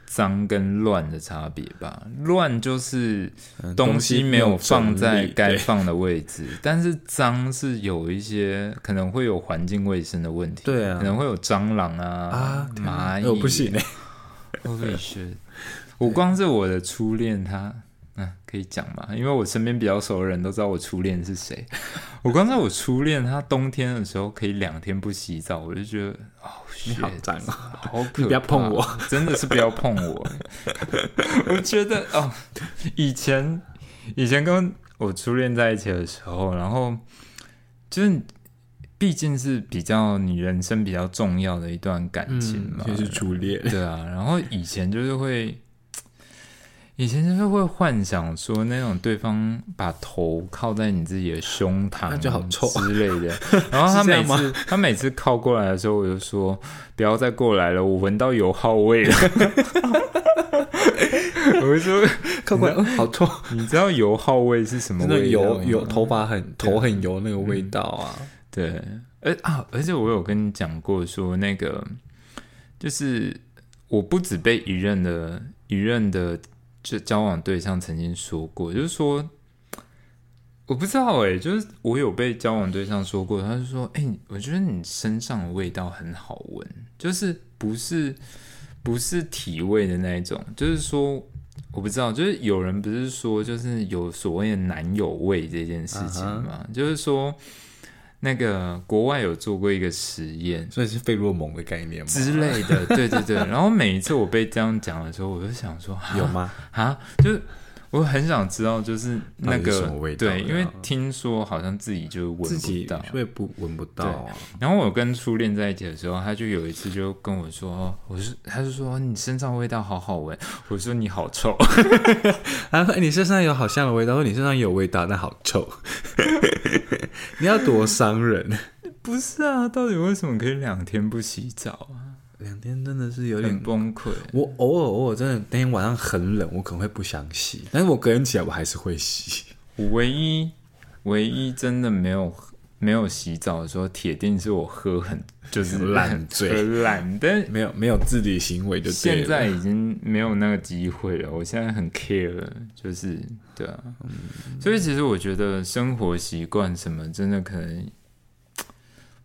脏跟乱的差别吧？乱就是嗯东西没有放在该放的位置，但是脏是有一些可能会有环境卫生的问题，对啊可能会有蟑螂啊、啊蚂蚁，哎我不行哎、会不会是？我光是我的初恋，他嗯可以讲嘛？因为我身边比较熟的人都知道我初恋是谁。*laughs* 我光是我初恋，他冬天的时候可以两天不洗澡，我就觉得哦，你好脏啊！好可怕！你不要碰我，*laughs* 真的是不要碰我。*laughs* 我觉得哦，以前以前跟我初恋在一起的时候，然后就是毕竟是比较你人生比较重要的一段感情嘛，嗯，就是初恋，对啊，然后以前就是会，以前就是会幻想说那种对方把头靠在你自己的胸膛，那就好臭之类的。*laughs* 然后他每次他每次靠过来的时候，我就说不要再过来了，我闻到油耗味了。*laughs* 我就说，靠过来，嗯好臭，你知道油耗味是什么味道吗？油油头发很头很油那个味道啊，对，而啊，而且我有跟你讲过，说那个就是我不止被一任的一任的就交往对象曾经说过，就是说我不知道哎、就是我有被交往对象说过，他就说，哎、我觉得你身上的味道很好闻，就是不是不是体味的那一种，就是说。我不知道，就是有人不是说，就是有所谓的男友味这件事情嘛就是说，那个国外有做过一个实验所以是费洛蒙的概念吗？之类的，*laughs* 对对对。然后每一次我被这样讲的时候，我就想说，有吗？啊，就是我很想知道，就是那个什么味道对，因为听说好像自己就闻自己不到。所以不闻不到啊？然后我跟初恋在一起的时候，他就有一次就跟我说，我是他就说你身上味道好好闻，我说你好臭。*laughs* 他说：“哎，你身上有好香的味道，说你身上有味道，但好臭。*laughs* 你要多伤人？不是啊，到底为什么可以两天不洗澡啊？两天真的是有有点点崩溃。我偶尔偶尔真的那天晚上很冷，我可能会不想洗，但是我隔天起来我还是会洗。我唯一唯一真的没有没有洗澡的时候，铁定是我喝很就是烂醉喝烂，但没有没有自理行为就现在已经没有那个机会了。我现在很 care，就是对啊，所以其实我觉得生活习惯什么，真的可能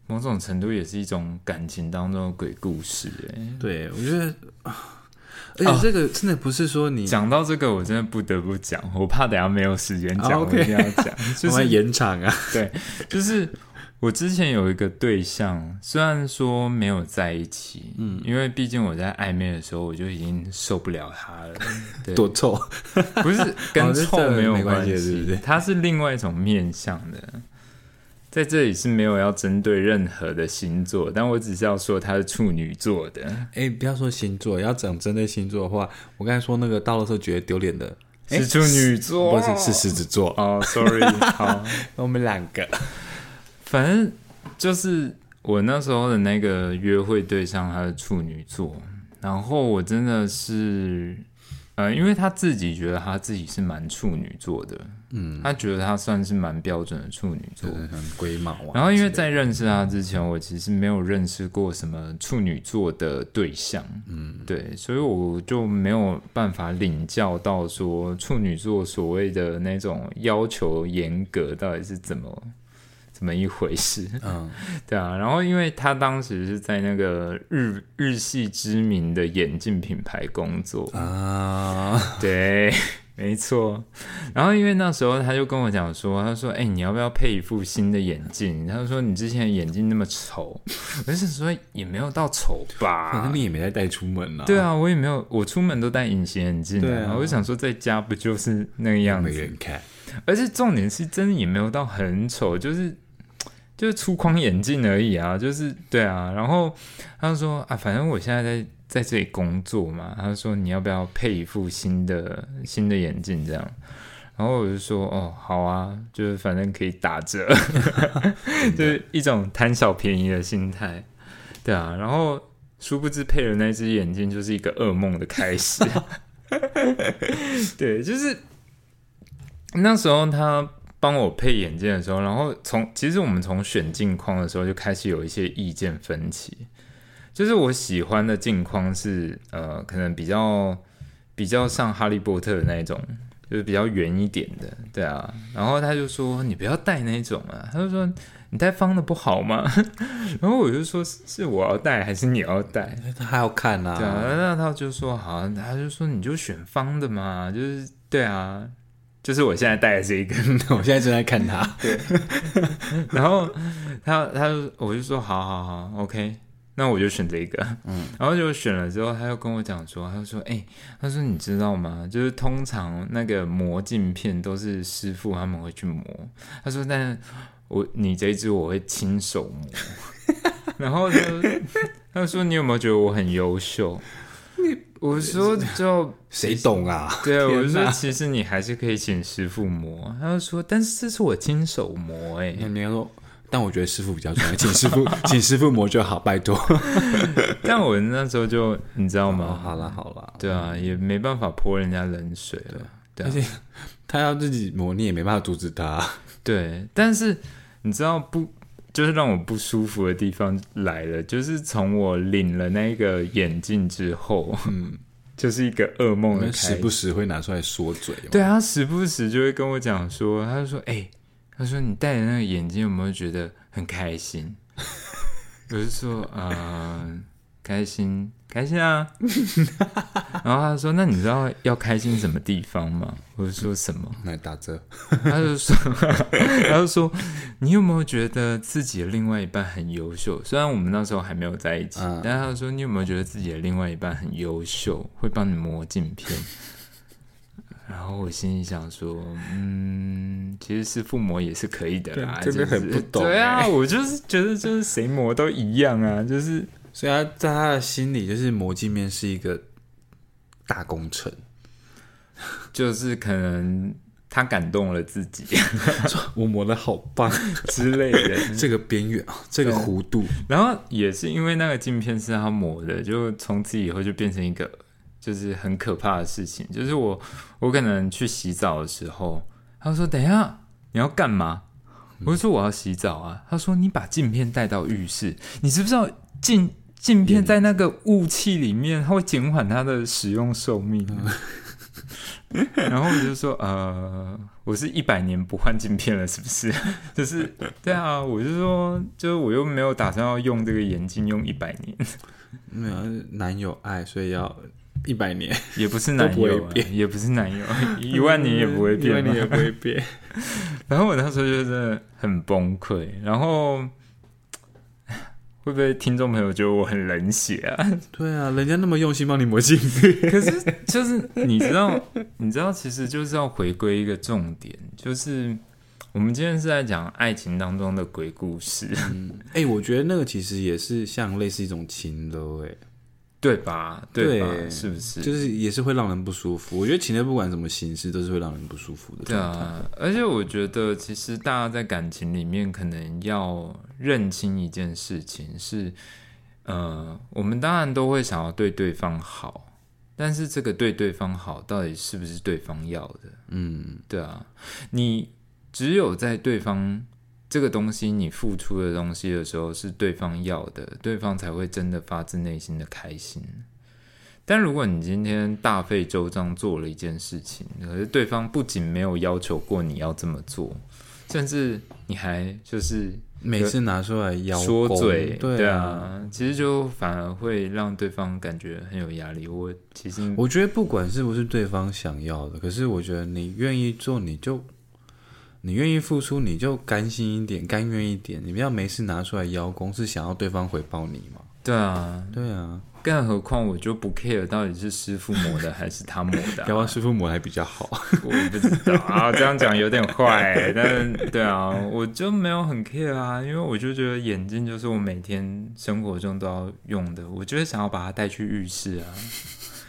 某种程度也是一种感情当中的鬼故事、欸。对我觉得，而且这个真的不是说你讲到这个，我真的不得不讲，我怕等下没有时间讲，啊我一定要讲，*laughs* 就是我们延长啊，对，就是我之前有一个对象，虽然说没有在一起，嗯，因为毕竟我在暧昧的时候，我就已经受不了他了。*laughs* 对，多臭。*laughs* 不是跟臭没有关关系对不对？他是另外一种面向的。在这里是没有要针对任何的星座，但我只是要说他是处女座的。哎，不要说星座，要讲针对星座的话，我刚才说那个到了时候觉得丢脸的，是处女座，不是是狮子座，哦，sorry，*laughs* 好，我们两个。反正就是我那时候的那个约会对象，他是处女座，然后我真的是，呃，因为他自己觉得他自己是蛮处女座的，嗯，他觉得他算是蛮标准的处女座。很龟毛啊。然后因为在认识他之前，我其实没有认识过什么处女座的对象，嗯，对，所以我就没有办法领教到说处女座所谓的那种要求严格到底是怎么怎么一回事。嗯，*laughs* 对啊，然后因为他当时是在那个日日系知名的眼镜品牌工作，啊，*laughs* 对，没错。然后因为那时候他就跟我讲说，他说：“哎、你要不要配一副新的眼镜？”他就说：“你之前的眼镜那么丑。*laughs* ”我就是说也没有到丑可吧能。你也没在带出门啊。对，啊，我也没有，我出门都戴隐形眼镜对啊我就想说在家不就是那个样子？没人看。而且重点是真的也没有到很丑，就是就是粗框眼镜而已啊，就是对啊。然后他说啊，反正我现在在在这里工作嘛，他说你要不要配一副新的新的眼镜这样？然后我就说哦，好啊，就是反正可以打折，*laughs* 就是一种贪小便宜的心态，对啊。然后殊不知配了那只眼镜就是一个噩梦的开始，*laughs* 对，就是那时候他帮我配眼镜的时候，然后从其实我们从选镜框的时候就开始有一些意见分歧。就是我喜欢的镜框是呃，可能比较比较像哈利波特的那一种，就是比较圆一点的，对啊。然后他就说你不要戴那种啊，他就说你戴方的不好吗？*laughs* 然后我就说是是我要戴还是你要戴？*laughs* 他还要看啊。对啊，那他就说好，他就说你就选方的嘛，就是对啊，就是我现在戴的这一根。*laughs* 我现在正在看它。对。*laughs* 然后他他就我就说好好好，OK，那我就选这个。嗯，然后就选了之后，他又跟我讲说，他就说，哎、他说你知道吗？就是通常那个磨镜片都是师傅他们会去磨，他说，但是我你这一只我会亲手磨。*laughs* 然后他就他就说你有没有觉得我很优秀？我说就谁懂啊？对啊，我说其实你还是可以请师傅磨。他就说，但是这是我亲手磨哎、那你要说，但我觉得师傅比较重要，请师傅 *laughs* 请师傅磨就好，拜托。*laughs* 但我那时候就你知道哦，吗？好啦好啦，对啊，也没办法泼人家冷水了。对啊而且他要自己磨，你也没办法阻止他。*laughs* 对，但是你知道不？就是让我不舒服的地方来了，就是从我领了那个眼镜之后，嗯，*laughs* 就是一个噩梦的开始。时不时会拿出来说嘴。对，啊他时不时就会跟我讲说，他就说：“哎、他说你戴的那个眼镜有没有觉得很开心？” *laughs* 我就说：“呃，开心，开心啊。*laughs* ”然后他说：“那你知道要开心什么地方吗？”我就说：“什么来打折。？”他就说：“ *laughs* 他就说，你有没有觉得自己的另外一半很优秀？虽然我们那时候还没有在一起，嗯但他说你有没有觉得自己的另外一半很优秀，会帮你磨镜片？” *laughs* 然后我心里想说，嗯，其实是父母也是可以的啦，对真的就是很不懂对啊，欸我就是觉得就是谁磨都一样啊，就是所以他在他的心里，就是磨镜面是一个大工程。*laughs* 就是可能他感动了自己 *laughs* 我磨的好棒，*laughs* 之类的。这个边缘啊，这个弧度，然后也是因为那个镜片是他磨的，就从此以后就变成一个就是很可怕的事情。就是我我可能去洗澡的时候，他说：“等一下，你要干嘛？”我就说：“我要洗澡啊。”他说：“你把镜片带到浴室，你知不知道镜镜片在那个雾气里面，它会减缓它的使用寿命。” *laughs* 然后我就说：“呃，我是一百年不换镜片了，是不是？*laughs* 就是对啊，我就说，就是我又没有打算要用这个眼镜用一百年，没有男友爱，所以要一百年，也不是男友、也不是男友，一万年也不会变，一万年也不会变。*laughs* 然后我那时候就真的很崩溃，然后会不会听众朋友觉得我很冷血啊？对啊，人家那么用心帮你磨镜片，*laughs* 可是就是你知道，你知道，其实就是要回归一个重点，就是我们今天是在讲爱情当中的鬼故事，哎、我觉得那个其实也是像类似一种情勒，哎，对吧？对吧？对是不是？就是也是会让人不舒服。我觉得情人不管什么形式，都是会让人不舒服的对。啊，而且我觉得，其实大家在感情里面可能要认清一件事情是，呃，我们当然都会想要对对方好，但是这个对对方好，到底是不是对方要的？嗯，对啊，你只有在对方这个东西你付出的东西的时候是对方要的，对方才会真的发自内心的开心。但如果你今天大费周章做了一件事情，可是对方不仅没有要求过你要这么做，甚至你还就是每次拿出来邀功说嘴，对啊，其实就反而会让对方感觉很有压力。我其实我觉得不管是不是对方想要的，可是我觉得你愿意做，你就你愿意付出，你就甘心一点，甘愿一点。你不要没事拿出来邀功，是想要对方回报你吗？对啊，对啊，更何况我就不 care 到底是师傅磨的还是他磨的、*laughs* 要不啊然，师傅磨还比较好。*laughs* 我不知道啊，这样讲有点坏，*laughs* 但是对啊，我就没有很 care 啊，因为我就觉得眼镜就是我每天生活中都要用的，我就是想要把它带去浴室啊，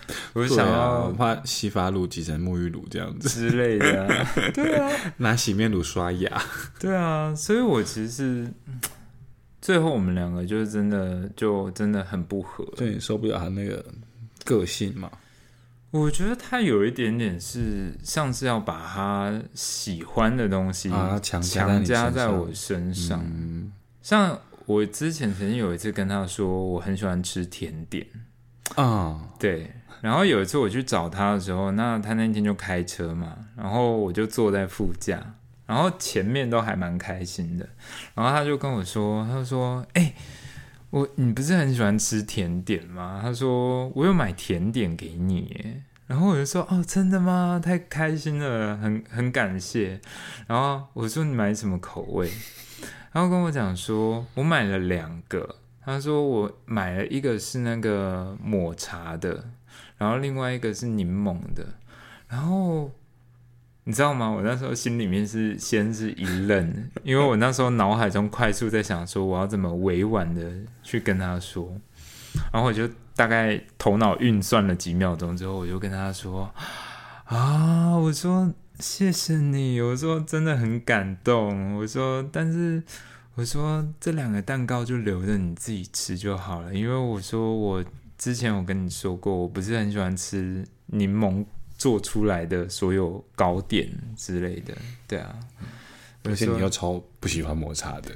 *laughs* 我就想要把洗发乳挤成沐浴乳这样子，之类的。啊、*laughs* 对啊，拿洗面乳刷牙。对啊，所以我其实最后我们两个就是真的就真的很不合，对你受不了他那个个性嘛？我觉得他有一点点是像是要把他喜欢的东西啊强加在我身上。嗯，像我之前曾经有一次跟他说我很喜欢吃甜点，啊，对，然后有一次我去找他的时候，那他那天就开车嘛，然后我就坐在副驾，然后前面都还蛮开心的，然后他就跟我说，他说，哎、我你不是很喜欢吃甜点吗？他说我有买甜点给你。然后我就说哦，真的吗？太开心了，很很感谢。然后我说你买什么口味？然后跟我讲说我买了两个。他说我买了一个是那个抹茶的，然后另外一个是柠檬的。然后你知道吗？我那时候心里面是先是一愣，*laughs* 因为我那时候脑海中快速在想说我要怎么委婉的去跟他说，然后我就大概头脑运算了几秒钟之后，我就跟他说啊，我说谢谢你，我说真的很感动，我说但是。我说这两个蛋糕就留着你自己吃就好了，因为我说我之前我跟你说过，我不是很喜欢吃柠檬做出来的所有糕点之类的，对啊。而且你又超不喜欢抹茶的，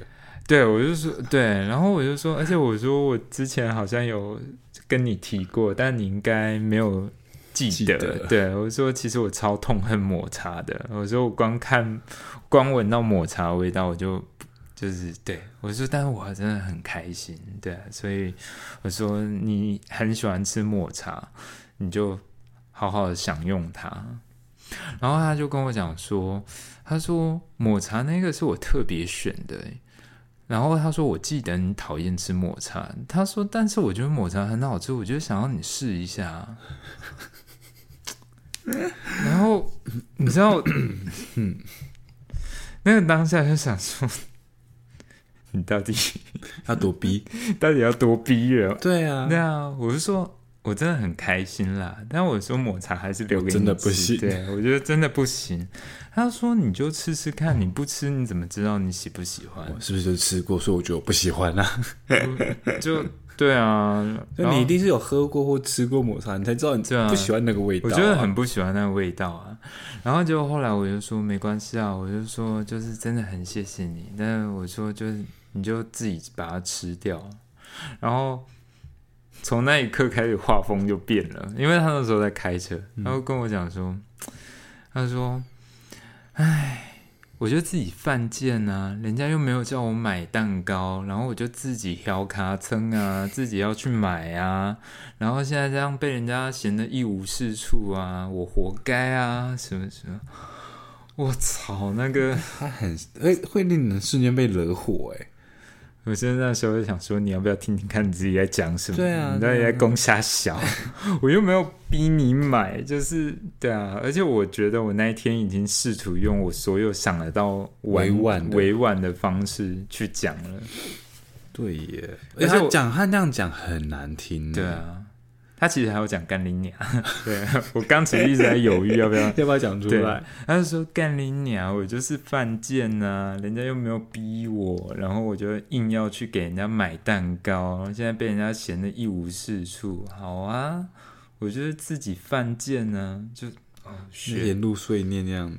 对，我就说对，然后我就说，而且我说我之前好像有跟你提过，但你应该没有记得。记得对，我说其实我超痛恨抹茶的，我说我光看光闻到抹茶的味道，我就就是对我说，但是我真的很开心，对，所以我说你很喜欢吃抹茶，你就好好的享用它。然后他就跟我讲说，他说抹茶那个是我特别选的，然后他说我记得你讨厌吃抹茶，他说但是我觉得抹茶很好吃，我就想要你试一下。然后你知道，*coughs* 那个当下就想说，你到底 *laughs* 要多逼。到底要多逼人？对啊对啊，我是说，我真的很开心啦。但我说抹茶还是留给你真的吃不行对我觉得真的不行。他说你就吃吃看，你不吃你怎么知道你喜不喜欢？我是不是就吃过？所以我觉得我不喜欢啊。就对啊，*laughs* 就你一定是有喝过或吃过抹茶，你才知道你对啊不喜欢那个味道、啊。我觉得很不喜欢那个味道啊。然后结果后来我就说没关系啊，我就说就是真的很谢谢你，但是我说就是你就自己把它吃掉。然后从那一刻开始画风就变了，因为他那时候在开车，他会跟我讲说，他说，哎。我就自己犯贱啊，人家又没有叫我买蛋糕，然后我就自己挑卡蹭啊，自己要去买啊，然后现在这样被人家嫌得一无是处啊，我活该啊，什么什么，我操，那个，他很会会令人瞬间被惹火哎、我真的那时候就想说，你要不要听听看你自己在讲什么？对啊你到底在攻瞎小？*laughs* 我又没有逼你买，就是对啊，而且我觉得我那一天已经试图用我所有想得到委婉委婉的方式去讲了，对耶，而且讲他那样讲很难听。对，啊。他其实还有讲干你娘，*laughs* 对我刚其实一直在犹豫要不要 *laughs* 要不要讲出对来？，他就说干你娘，我就是犯贱呐、人家又没有逼我，然后我就硬要去给人家买蛋糕，然后现在被人家嫌得一无是处。好啊，我就是自己犯贱呢、就哦，学沿路碎念那样，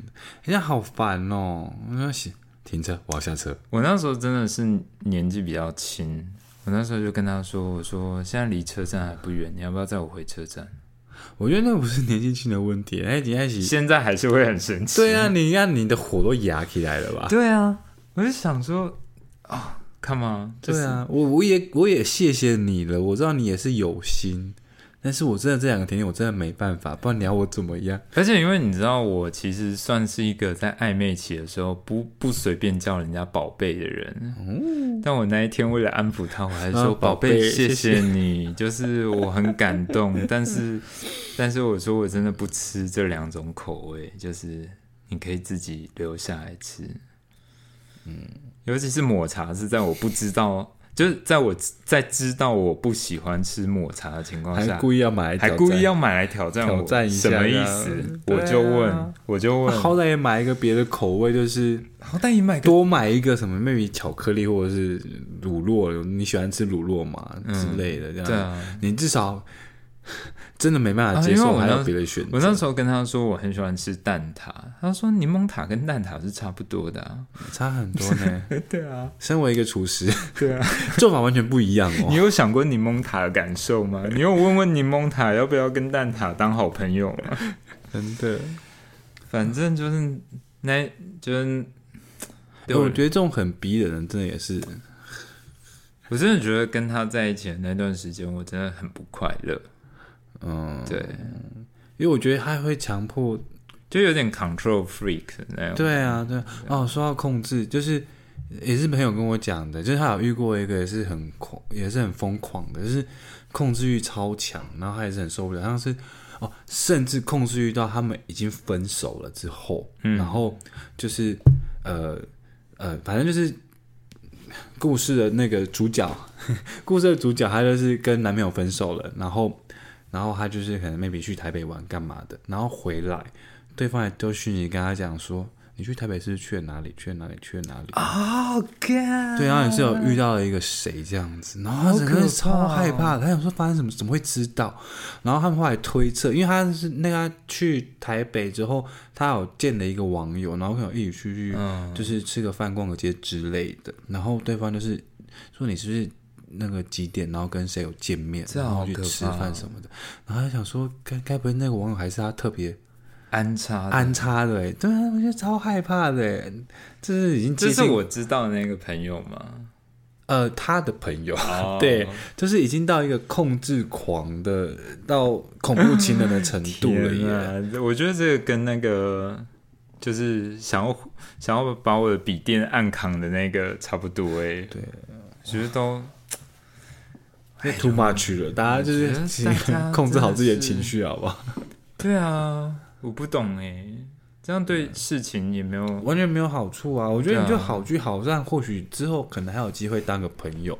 人家好烦哦。我要写停车，我要下车。我那时候真的是年纪比较轻，我那时候就跟他说，我说现在离车站还不远，你要不要载我回车站？我觉得那不是年纪轻的问题，哎，你在一起，现在还是会很生气。对啊，你看你的火都压起来了吧？对啊，我就想说啊，看嘛，对啊，我我也我也谢谢你了，我知道你也是有心。但是我真的这两个甜点，我真的没办法，不然你要我怎么样？而且因为你知道，我其实算是一个在暧昧期的时候不不随便叫人家宝贝的人。嗯，但我那一天为了安抚他，我还说宝贝，谢谢你，*laughs* 就是我很感动。*laughs* 但是，但是我说我真的不吃这两种口味，就是你可以自己留下来吃。嗯，尤其是抹茶是在我不知道。就是在我在知道我不喜欢吃抹茶的情况下，还故意要买，还故意要买来挑战挑战一下，什么意思？我就问，我就问，好歹也买一个别的口味，就是好歹也买多买一个什么，maybe 巧克力或者是乳酪，你喜欢吃乳酪嘛之类的，这样，对啊，你至少。真的没办法接受，还有别的选择。我那时候跟他说我很喜欢吃蛋挞，他说柠檬塔跟蛋挞是差不多的，差很多呢。*laughs* 对啊，身为一个厨师，对啊，*laughs* 做法完全不一样哦。你有想过柠檬塔的感受吗？你有问问柠檬塔要不要跟蛋挞当好朋友吗？*laughs* 真的，反正就是那，就是我觉得这种很逼的人，真的也是，我真的觉得跟他在一起的那段时间，我真的很不快乐。嗯，对，因为我觉得他会强迫，就有点 control freak 那样。对啊，对哦，说到控制，就是也是朋友跟我讲的，就是他有遇过一个也是很狂，也是很疯狂的，就是控制欲超强，然后他也是很受不了，像是哦，甚至控制欲到他们已经分手了之后，嗯。然后就是呃呃，反正就是故事的那个主角，*laughs* 故事的主角，他就是跟男朋友分手了，然后。然后他就是可能 maybe 去台北玩干嘛的，然后回来，对方也都讯息跟他讲说，你去台北是去了哪里？去了哪里？去了哪里？啊，对，然后也是有遇到了一个谁这样子，然后他整个超害怕，他想说发生什么？怎么会知道？然后他们后来推测，因为他是那个去台北之后，他有见了一个网友，然后可能一起去去，就是吃个饭、逛个街之类的，然后对方就是说你是不是？那个几点，然后跟谁有见面，然后去吃饭什么的，然后他想说，该该不会那个网友还是他特别安插安插的？哎，对啊，我觉得超害怕的。这是已经这是我知道的那个朋友吗？呃，他的朋友，*laughs* 对，就是已经到一个控制狂的，到恐怖情人的程度了 *laughs* 耶。我觉得这个跟那个就是想要想要把我的笔电暗扛的那个差不多哎。对，觉得都。太 too much 了，大家就是 *laughs* 控制好自己的情绪，好不好？*laughs* 对啊，我不懂哎，这样对事情也没有完全没有好处啊。我觉得你就好聚好散，或许之后可能还有机会当个朋友。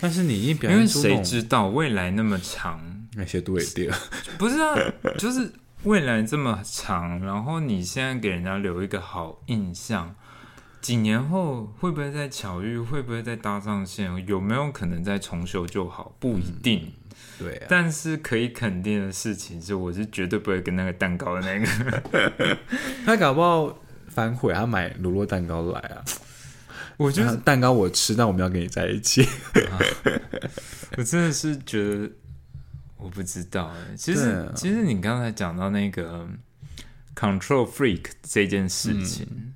但是你已经表现出，谁知道未来那么长，那些都会掉。*laughs* 不是啊，就是未来这么长，然后你现在给人家留一个好印象。几年后会不会再巧遇？会不会再搭上线？有没有可能再重修就好？不一定。对，但是可以肯定的事情是，我是绝对不会跟那个蛋糕的那个。*laughs* 他搞不好反悔，他买乳酪蛋糕来啊！*laughs* 我觉得蛋糕我吃，但我们要跟你在一起。我真的是觉得，我不知道哎。其实，其实你刚才讲到那个 control freak 这件事情。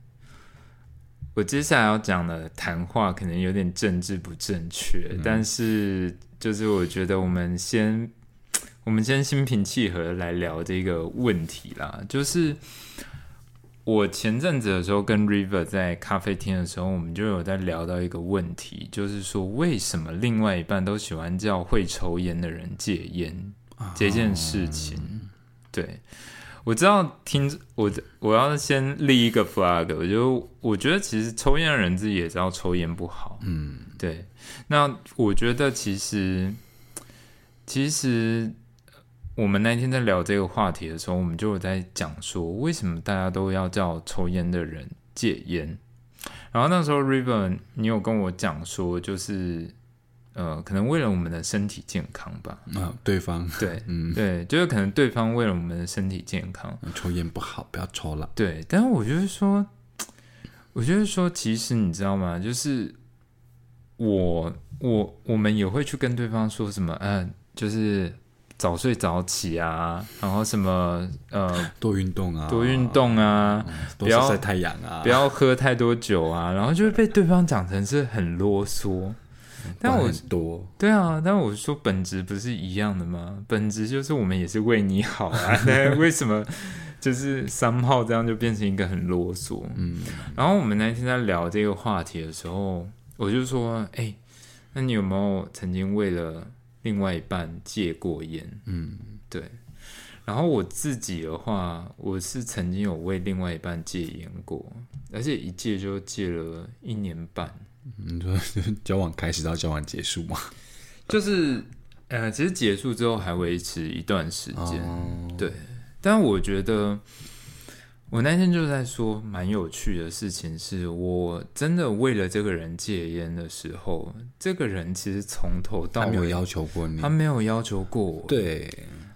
我接下来要讲的谈话可能有点政治不正确，但是就是我觉得我们先，我们先心平气和来聊这个问题啦。就是我前阵子的时候跟 River 在咖啡厅的时候，我们就有在聊到一个问题，就是说为什么另外一半都喜欢叫会抽烟的人戒烟这件事情，对。我知道，听我我要先立一个 flag，我就我觉得其实抽烟的人自己也知道抽烟不好，嗯，对。那我觉得其实其实我们那天在聊这个话题的时候，我们就有在讲说，为什么大家都要叫抽烟的人戒烟？然后那时候 River，你有跟我讲说，就是。呃，可能为了我们的身体健康吧。啊，对方对，*laughs* 嗯，对，就是可能对方为了我们的身体健康，抽烟不好，不要抽了。对，但是我就是说，我就是说，其实你知道吗？就是我，我，我们也会去跟对方说什么，嗯，就是早睡早起啊，然后什么呃多运动啊，多运动啊，不要晒太阳啊，不要喝太多酒啊，然后就会被对方讲成是很啰嗦。但我多对啊，但我说本质不是一样的吗？本质就是我们也是为你好啊，*laughs* 为什么就是三炮这样就变成一个很啰嗦？嗯，然后我们那天在聊这个话题的时候，我就说，哎，那你有没有曾经为了另外一半戒过烟？嗯，对。然后我自己的话，我是曾经有为另外一半戒烟过，而且一戒就戒了一年半。你说交往开始到交往结束吗？就是呃，其实结束之后还维持一段时间，对。但我觉得我那天就在说蛮有趣的事情，是我真的为了这个人戒烟的时候，这个人其实从头到尾没有要求过你，他没有要求过我，对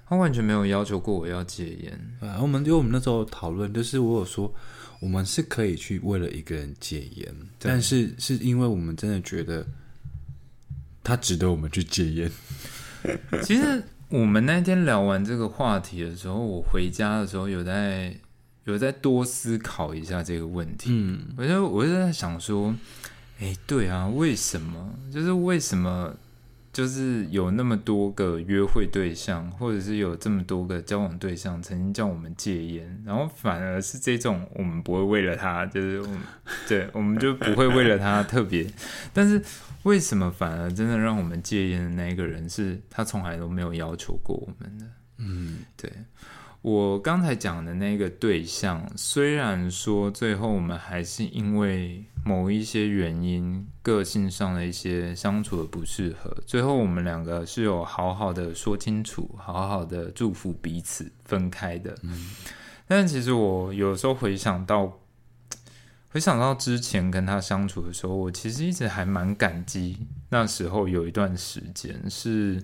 他完全没有要求过我要戒烟。啊，我们因为我们那时候讨论，就是我有说。我们是可以去为了一个人戒烟，但是是因为我们真的觉得他值得我们去戒烟。*laughs* 其实我们那天聊完这个话题的时候，我回家的时候有在有在多思考一下这个问题。嗯，我就我就在想说，哎，对啊，为什么？就是为什么？就是有那么多个约会对象，或者是有这么多个交往对象，曾经叫我们戒烟，然后反而是这种我们不会为了他，就是我们对，我们就不会为了他特别。但是为什么反而真的让我们戒烟的那一个人，是他从来都没有要求过我们的？嗯，对。我刚才讲的那个对象，虽然说最后我们还是因为某一些原因，个性上的一些相处的不适合，最后我们两个是有好好的说清楚，好好的祝福彼此分开的。嗯，但其实我有时候回想到，回想到之前跟他相处的时候，我其实一直还蛮感激那时候有一段时间，是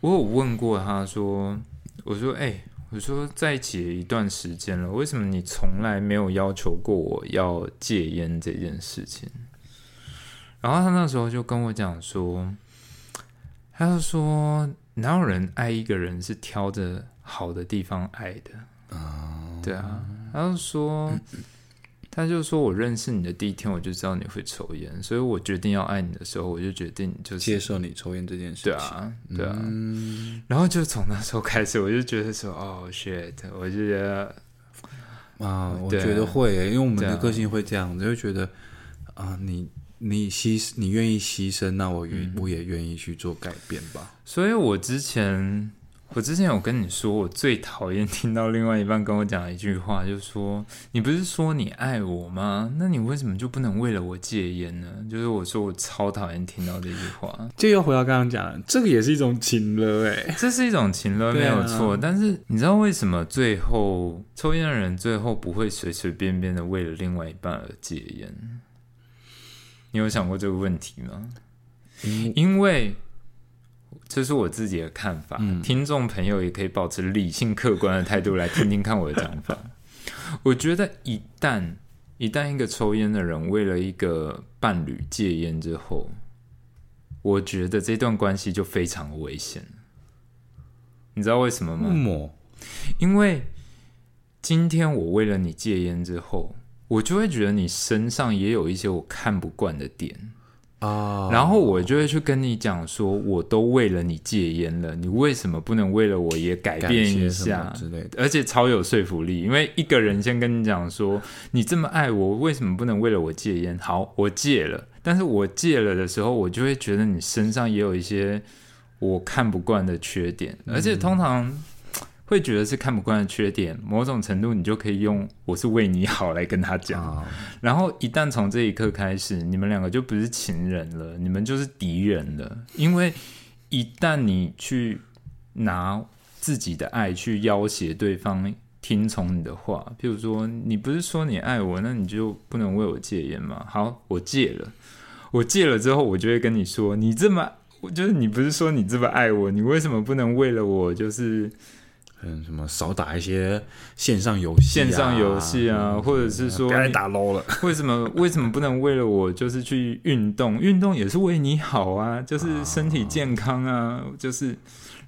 我有问过他说，我说，哎。我说在一起一段时间了，为什么你从来没有要求过我要戒烟这件事情？然后他那时候就跟我讲说，他就说哪有人爱一个人是挑着好的地方爱的啊？对啊，他就说。他就说：“我认识你的第一天，我就知道你会抽烟，所以我决定要爱你的时候，我就决定就接受你抽烟这件事情。”对啊，对啊。然后就从那时候开始，我就觉得说：“哦，shit！” 我就觉得啊，我觉得会，因为我们的个性会这样，就会觉得啊，你你牺你愿意牺牲，那我愿我也愿意去做改变吧。所以我之前。我之前有跟你说，我最讨厌听到另外一半跟我讲一句话，就是说：“你不是说你爱我吗？那你为什么就不能为了我戒烟呢？”就是我说我超讨厌听到这句话。就又回到刚刚讲，这个也是一种情勒，哎，这是一种情勒，没有错。但是你知道为什么最后抽烟的人最后不会随随便便的为了另外一半而戒烟？你有想过这个问题吗？因为。这是我自己的看法，听众朋友也可以保持理性客观的态度来听听看我的讲法。*laughs* 我觉得一旦一旦一个抽烟的人为了一个伴侣戒烟之后，我觉得这段关系就非常危险。你知道为什么吗？因为今天我为了你戒烟之后，我就会觉得你身上也有一些我看不惯的点。啊，然后我就会去跟你讲说，我都为了你戒烟了，你为什么不能为了我也改变一下之类的？而且超有说服力，因为一个人先跟你讲说，你这么爱我，为什么不能为了我戒烟？好，我戒了，但是我戒了的时候，我就会觉得你身上也有一些我看不惯的缺点，而且通常。会觉得是看不惯的缺点，某种程度你就可以用“我是为你好”来跟他讲。然后一旦从这一刻开始，你们两个就不是情人了，你们就是敌人了。因为一旦你去拿自己的爱去要挟对方听从你的话，譬如说你不是说你爱我，那你就不能为我戒烟吗？好，我戒了，我戒了之后，我就会跟你说，你这么，就是你不是说你这么爱我，你为什么不能为了我，就是。嗯，什么少打一些线上游戏，线上游戏啊，或者是说该打 low 了。为什么为什么不能为了我就是去运动？运动也是为你好啊，就是身体健康啊，就是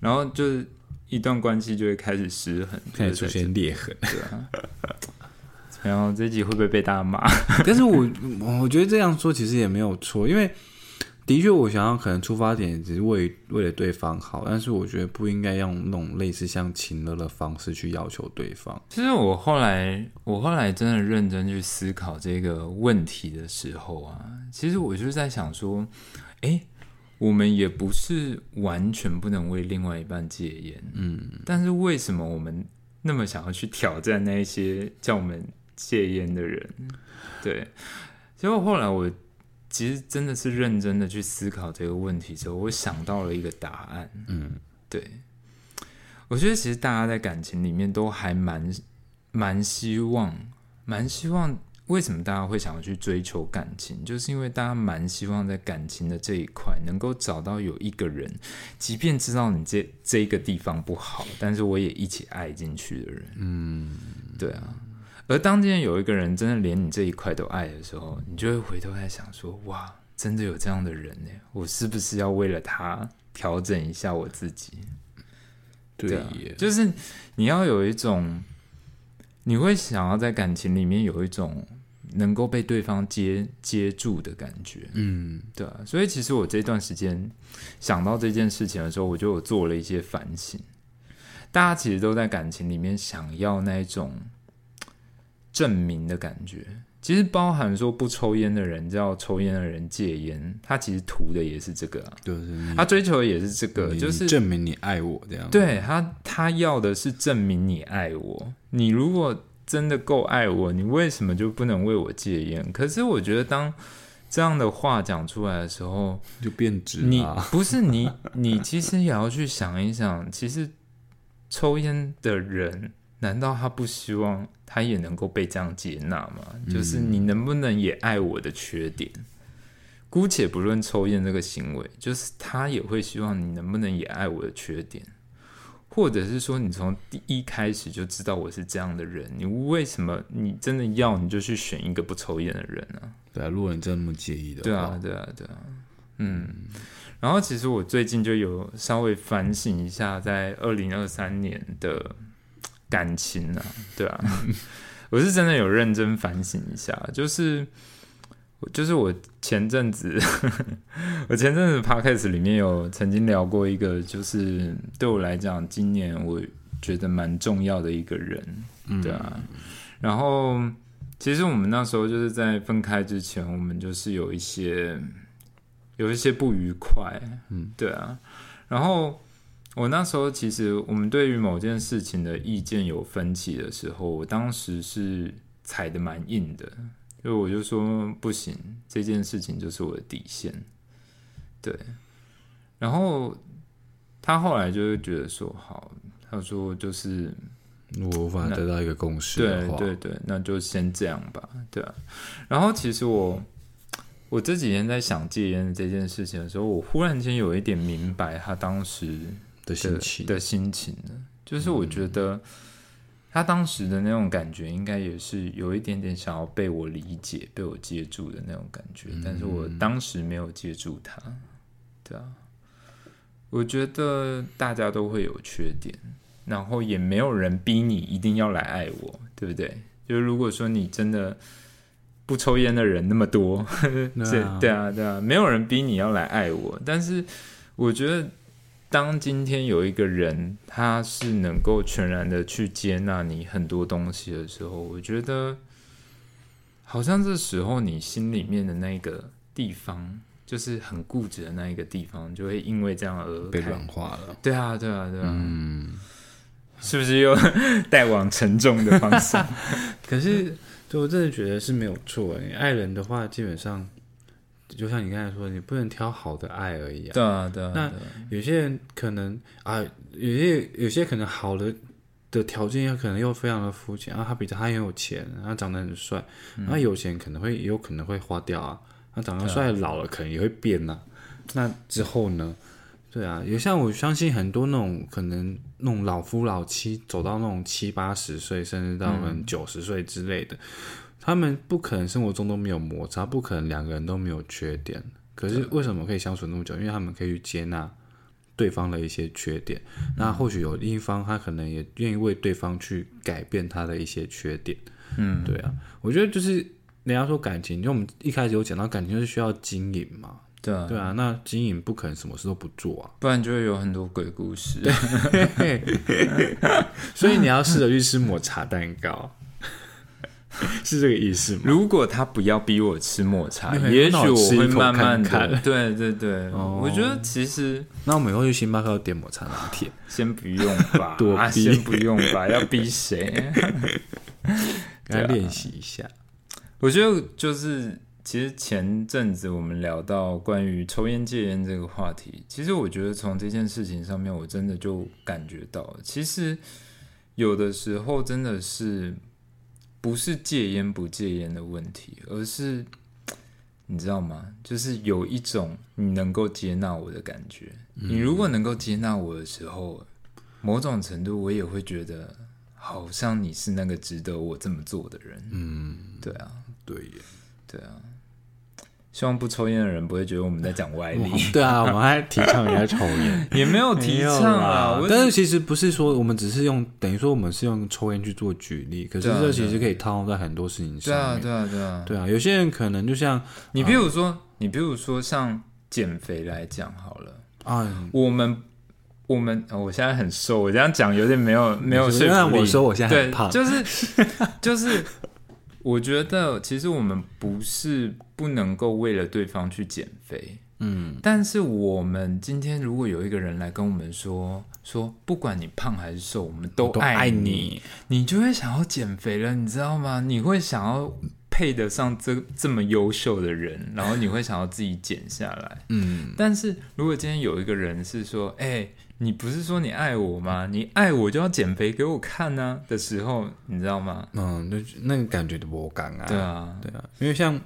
然后就是一段关系就会开始失衡，开始出现裂痕。对啊。然后这集会不会被大家骂？但是我我觉得这样说其实也没有错，因为的确我想要可能出发点只是为为了对方好，但是我觉得不应该用那种类似像情勒的方式去要求对方。其实我后来我后来真的认真去思考这个问题的时候啊，其实我就是在想说，哎，我们也不是完全不能为另外一半戒烟，嗯，但是为什么我们那么想要去挑战那一些叫我们？戒烟的人，对，结果后来我其实真的是认真的去思考这个问题之后，我想到了一个答案。嗯，对，我觉得其实大家在感情里面都还蛮蛮希望，蛮希望。为什么大家会想要去追求感情？就是因为大家蛮希望在感情的这一块能够找到有一个人，即便知道你这这一个地方不好，但是我也一起爱进去的人。嗯，对啊。而当今天有一个人真的连你这一块都爱的时候，你就会回头在想说：哇，真的有这样的人呢？我是不是要为了他调整一下我自己？对，就是你要有一种，你会想要在感情里面有一种能够被对方接接住的感觉。嗯，对。所以其实我这段时间想到这件事情的时候，我就有做了一些反省。大家其实都在感情里面想要那一种。证明的感觉，其实包含说不抽烟的人叫抽烟的人戒烟，他其实图的也是这个，对，他追求的也是这个，就是证明你爱我这样。对他，他要的是证明你爱我。你如果真的够爱我，你为什么就不能为我戒烟？可是我觉得，当这样的话讲出来的时候，就变质。你不是你，你其实也要去想一想，其实抽烟的人。难道他不希望他也能够被这样接纳吗？就是你能不能也爱我的缺点？姑且不论抽烟这个行为，就是他也会希望你能不能也爱我的缺点，或者是说你从第一开始就知道我是这样的人，你为什么你真的要你就去选一个不抽烟的人呢？对啊，如果你真的那么介意的，对啊，对啊，对啊，嗯。然后其实我最近就有稍微反省一下，在二零二三年的。感情啊，对啊，*laughs* 我是真的有认真反省一下，就是，就是我前阵子，*laughs* 我前阵子 podcast 里面有曾经聊过一个，就是对我来讲，今年我觉得蛮重要的一个人，对啊，然后其实我们那时候就是在分开之前，我们就是有一些有一些不愉快，嗯，对啊，然后。我那时候其实，我们对于某件事情的意见有分歧的时候，我当时是踩的蛮硬的，因为我就说不行，这件事情就是我的底线。对，然后他后来就会觉得说好，他说就是我无法得到一个共识，对对对，那就先这样吧，对啊。然后其实我我这几天在想戒烟这件事情的时候，我忽然间有一点明白他当时。的心情的心情呢，就是我觉得他当时的那种感觉，应该也是有一点点想要被我理解、被我接住的那种感觉，但是我当时没有接住他。对啊，我觉得大家都会有缺点，然后也没有人逼你一定要来爱我，对不对？就是如果说你真的不抽烟的人那么多，*laughs* 对对啊，对啊，没有人逼你要来爱我，但是我觉得。当今天有一个人，他是能够全然的去接纳你很多东西的时候，我觉得好像这时候你心里面的那个地方，就是很固执的那一个地方，就会因为这样而被软化了。对啊，对啊，对啊，嗯，是不是又带往沉重的方向？*laughs* 可是，就我真的觉得是没有错。爱人的话，基本上。就像你刚才说，你不能挑好的爱而已啊。对啊，对啊。那有些人可能啊，有些有些可能好的的条件，又可能又非常的肤浅啊。他比他很有钱，他长得很帅，那有钱可能会也有可能会花掉啊。他长得帅，老了可能也会变呐。那之后呢？对啊，也像我相信很多那种可能那种老夫老妻走到那种七八十岁，甚至到可能九十岁之类的。他们不可能生活中都没有摩擦，不可能两个人都没有缺点。可是为什么可以相处那么久？因为他们可以去接纳对方的一些缺点，那或许有另一方他可能也愿意为对方去改变他的一些缺点。嗯，对啊，我觉得就是人家说感情，就我们一开始有讲到感情就是需要经营嘛，对啊，对啊，那经营不可能什么事都不做啊，不然就会有很多鬼故事。*laughs* 所以你要试着去吃抹茶蛋糕，*laughs* 是这个意思吗？如果他不要逼我吃抹茶，也许我会慢慢的，看看对对对，哦我觉得其实那我们以后去星巴克要点抹茶拿铁，先不用吧，*laughs* 躲啊，先不用吧，要逼谁？*laughs* 对啊跟他练习一下。我觉得就是，其实前阵子我们聊到关于抽烟戒烟这个话题，其实我觉得从这件事情上面，我真的就感觉到，其实有的时候真的是不是戒烟不戒烟的问题，而是你知道吗？就是有一种你能够接纳我的感觉。你如果能够接纳我的时候，某种程度我也会觉得，好像你是那个值得我这么做的人。嗯，对啊。对耶。对啊，希望不抽烟的人不会觉得我们在讲歪理，对啊，我们还提倡人家抽烟，*laughs* 也没有提倡啊。但是其实不是说我们只是用，等于说我们是用抽烟去做举例，可是这其实可以套用在很多事情对啊。对啊，对啊。对啊，有些人可能就像你比如说，你比如说像减肥来讲好了，啊，我们我们、哦我现在很瘦，我这样讲有点没有没有说因为服力。我说我现在对很，胖，就是 *laughs* 就是，我觉得其实我们不是不能够为了对方去减肥，嗯，但是我们今天如果有一个人来跟我们说说，不管你胖还是瘦，我们都爱爱你，你就会想要减肥了，你知道吗？你会想要配得上这这么优秀的人，然后你会想要自己减下来。嗯，但是如果今天有一个人是说，哎、你不是说你爱我吗？你爱我就要减肥给我看呢、的时候，你知道吗？嗯，那那个感觉的我感啊，对啊，对啊，因为像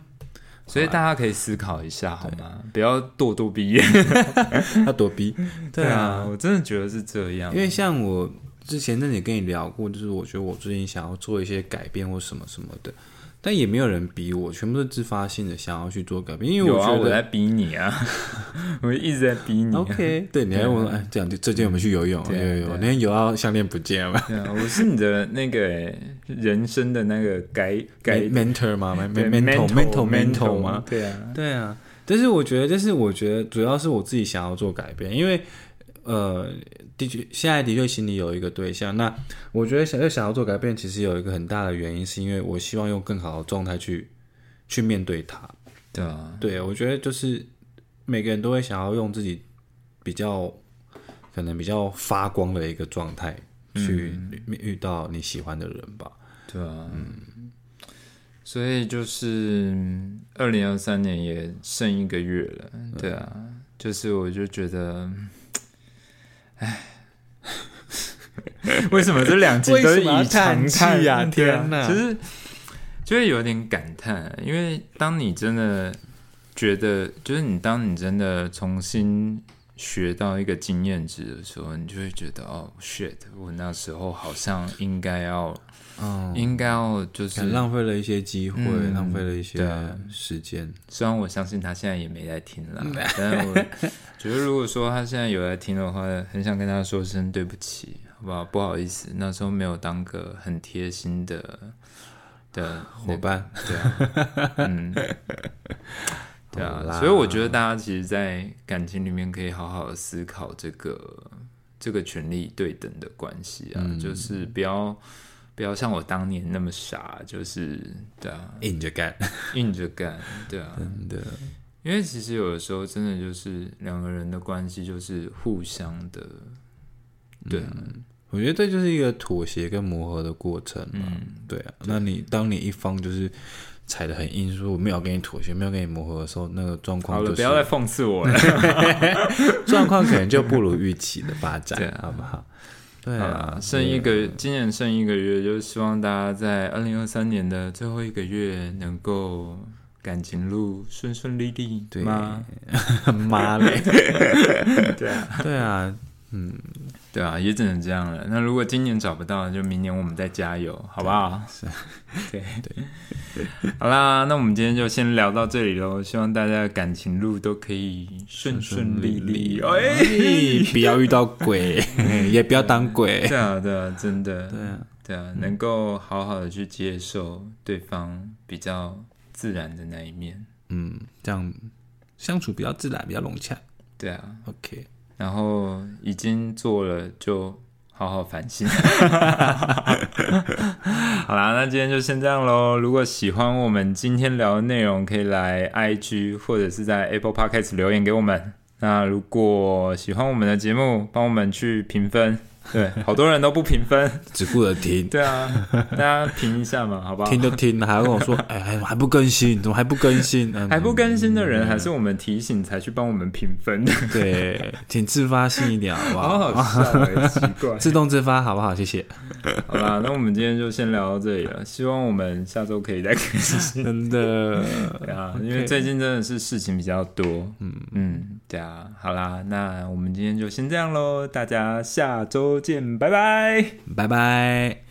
所以大家可以思考一下好吗？不要咄咄逼人。*laughs* 要躲避，*laughs* 对啊，我真的觉得是这样。因为像我之前那里跟你聊过，就是我觉得我最近想要做一些改变或什么什么的，但也没有人逼我，全部都自发性的想要去做改变，因为我啊，觉得。我在逼你啊，*laughs* 我一直在逼你、啊。OK，对，你还问我，哎，这样最近我们去游泳，有对有有，对那天游到项链不见了对啊，我是你的那个欸人生的那个改改，mentor 吗？mentor mentor mentor mentor 吗？？对啊，对啊，但是我觉得，就是我觉得主要是我自己想要做改变，因为呃，的确现在的确心里有一个对象，那我觉得想要想要做改变，其实有一个很大的原因，是因为我希望用更好的状态去去面对他。对啊，对我觉得就是每个人都会想要用自己比较可能比较发光的一个状态去遇到你喜欢的人吧。对啊，嗯，所以就是二零二三年也剩一个月了，对啊，就是我就觉得，唉。*laughs* 为什么这两集都是以长叹气啊天哪其实就会有点感叹，因为当你真的觉得，就是你当你真的重新学到一个经验值的时候，你就会觉得哦，shit，我那时候好像应该要，嗯，应该要就是浪费了一些机会，嗯浪费了一些时间。虽然我相信他现在也没在听啦，*laughs* 但是我觉得如果说他现在有在听的话，很想跟他说声对不起，好不好？不好意思，那时候没有当个很贴心的的伙伴，对啊，*laughs* 嗯，对啊，所以我觉得大家其实，在感情里面可以好好的思考这个这个权利对等的关系啊，嗯。就是不要不要像我当年那么傻，就是对啊，硬着干，硬着干，对啊，真的。因为其实有的时候真的就是两个人的关系就是互相的，对啊，我觉得这就是一个妥协跟磨合的过程嘛。嗯，对啊，那你当你一方就是踩的很硬，说我没有跟你妥协，没有跟你磨合的时候，那个状好了，况就是不要再讽刺我了。*laughs* 状况可能就不如预期的发展 *laughs* 好不好？对啊啦，，剩一个，今年剩一个月，就是希望大家在二零二三年的最后一个月能够感情路顺顺利利，对。吗？*laughs* 妈嘞，*laughs* 对啊，对啊，嗯，对啊，也只能这样了。那如果今年找不到，就明年我们再加油，好不好？是，对 *laughs* 对。好啦，那我们今天就先聊到这里喽。希望大家的感情路都可以顺顺利利，哎，不要遇到鬼，*laughs* 也不要当鬼。对啊，对啊，真的，对啊，对啊，能够好好的去接受对方比较自然的那一面，嗯，这样相处比较自然，比较融洽。对啊，OK。然后已经做了，就好好反省。*laughs* 好啦，那今天就先这样喽。如果喜欢我们今天聊的内容，可以来 IG 或者是在 Apple Podcast 留言给我们。那如果喜欢我们的节目，帮我们去评分。对，*laughs* 好多人都不评分，只顾着听。对啊，大家评一下嘛，好不好？听就听，还要跟我说，*laughs* 哎，还还不更新，怎么还不更新？*laughs* 还不更新的人，还是我们提醒才去帮我们评分。对，请自发性一点，好不好？好好笑，奇怪，自动自发，好不好？谢谢。好吧，那我们今天就先聊到这里了。希望我们下周可以再更新。真的，对啊，因为最近真的是事情比较多。嗯嗯，对啊。好啦，那我们今天就先这样喽，大家下周。见，拜拜，拜拜。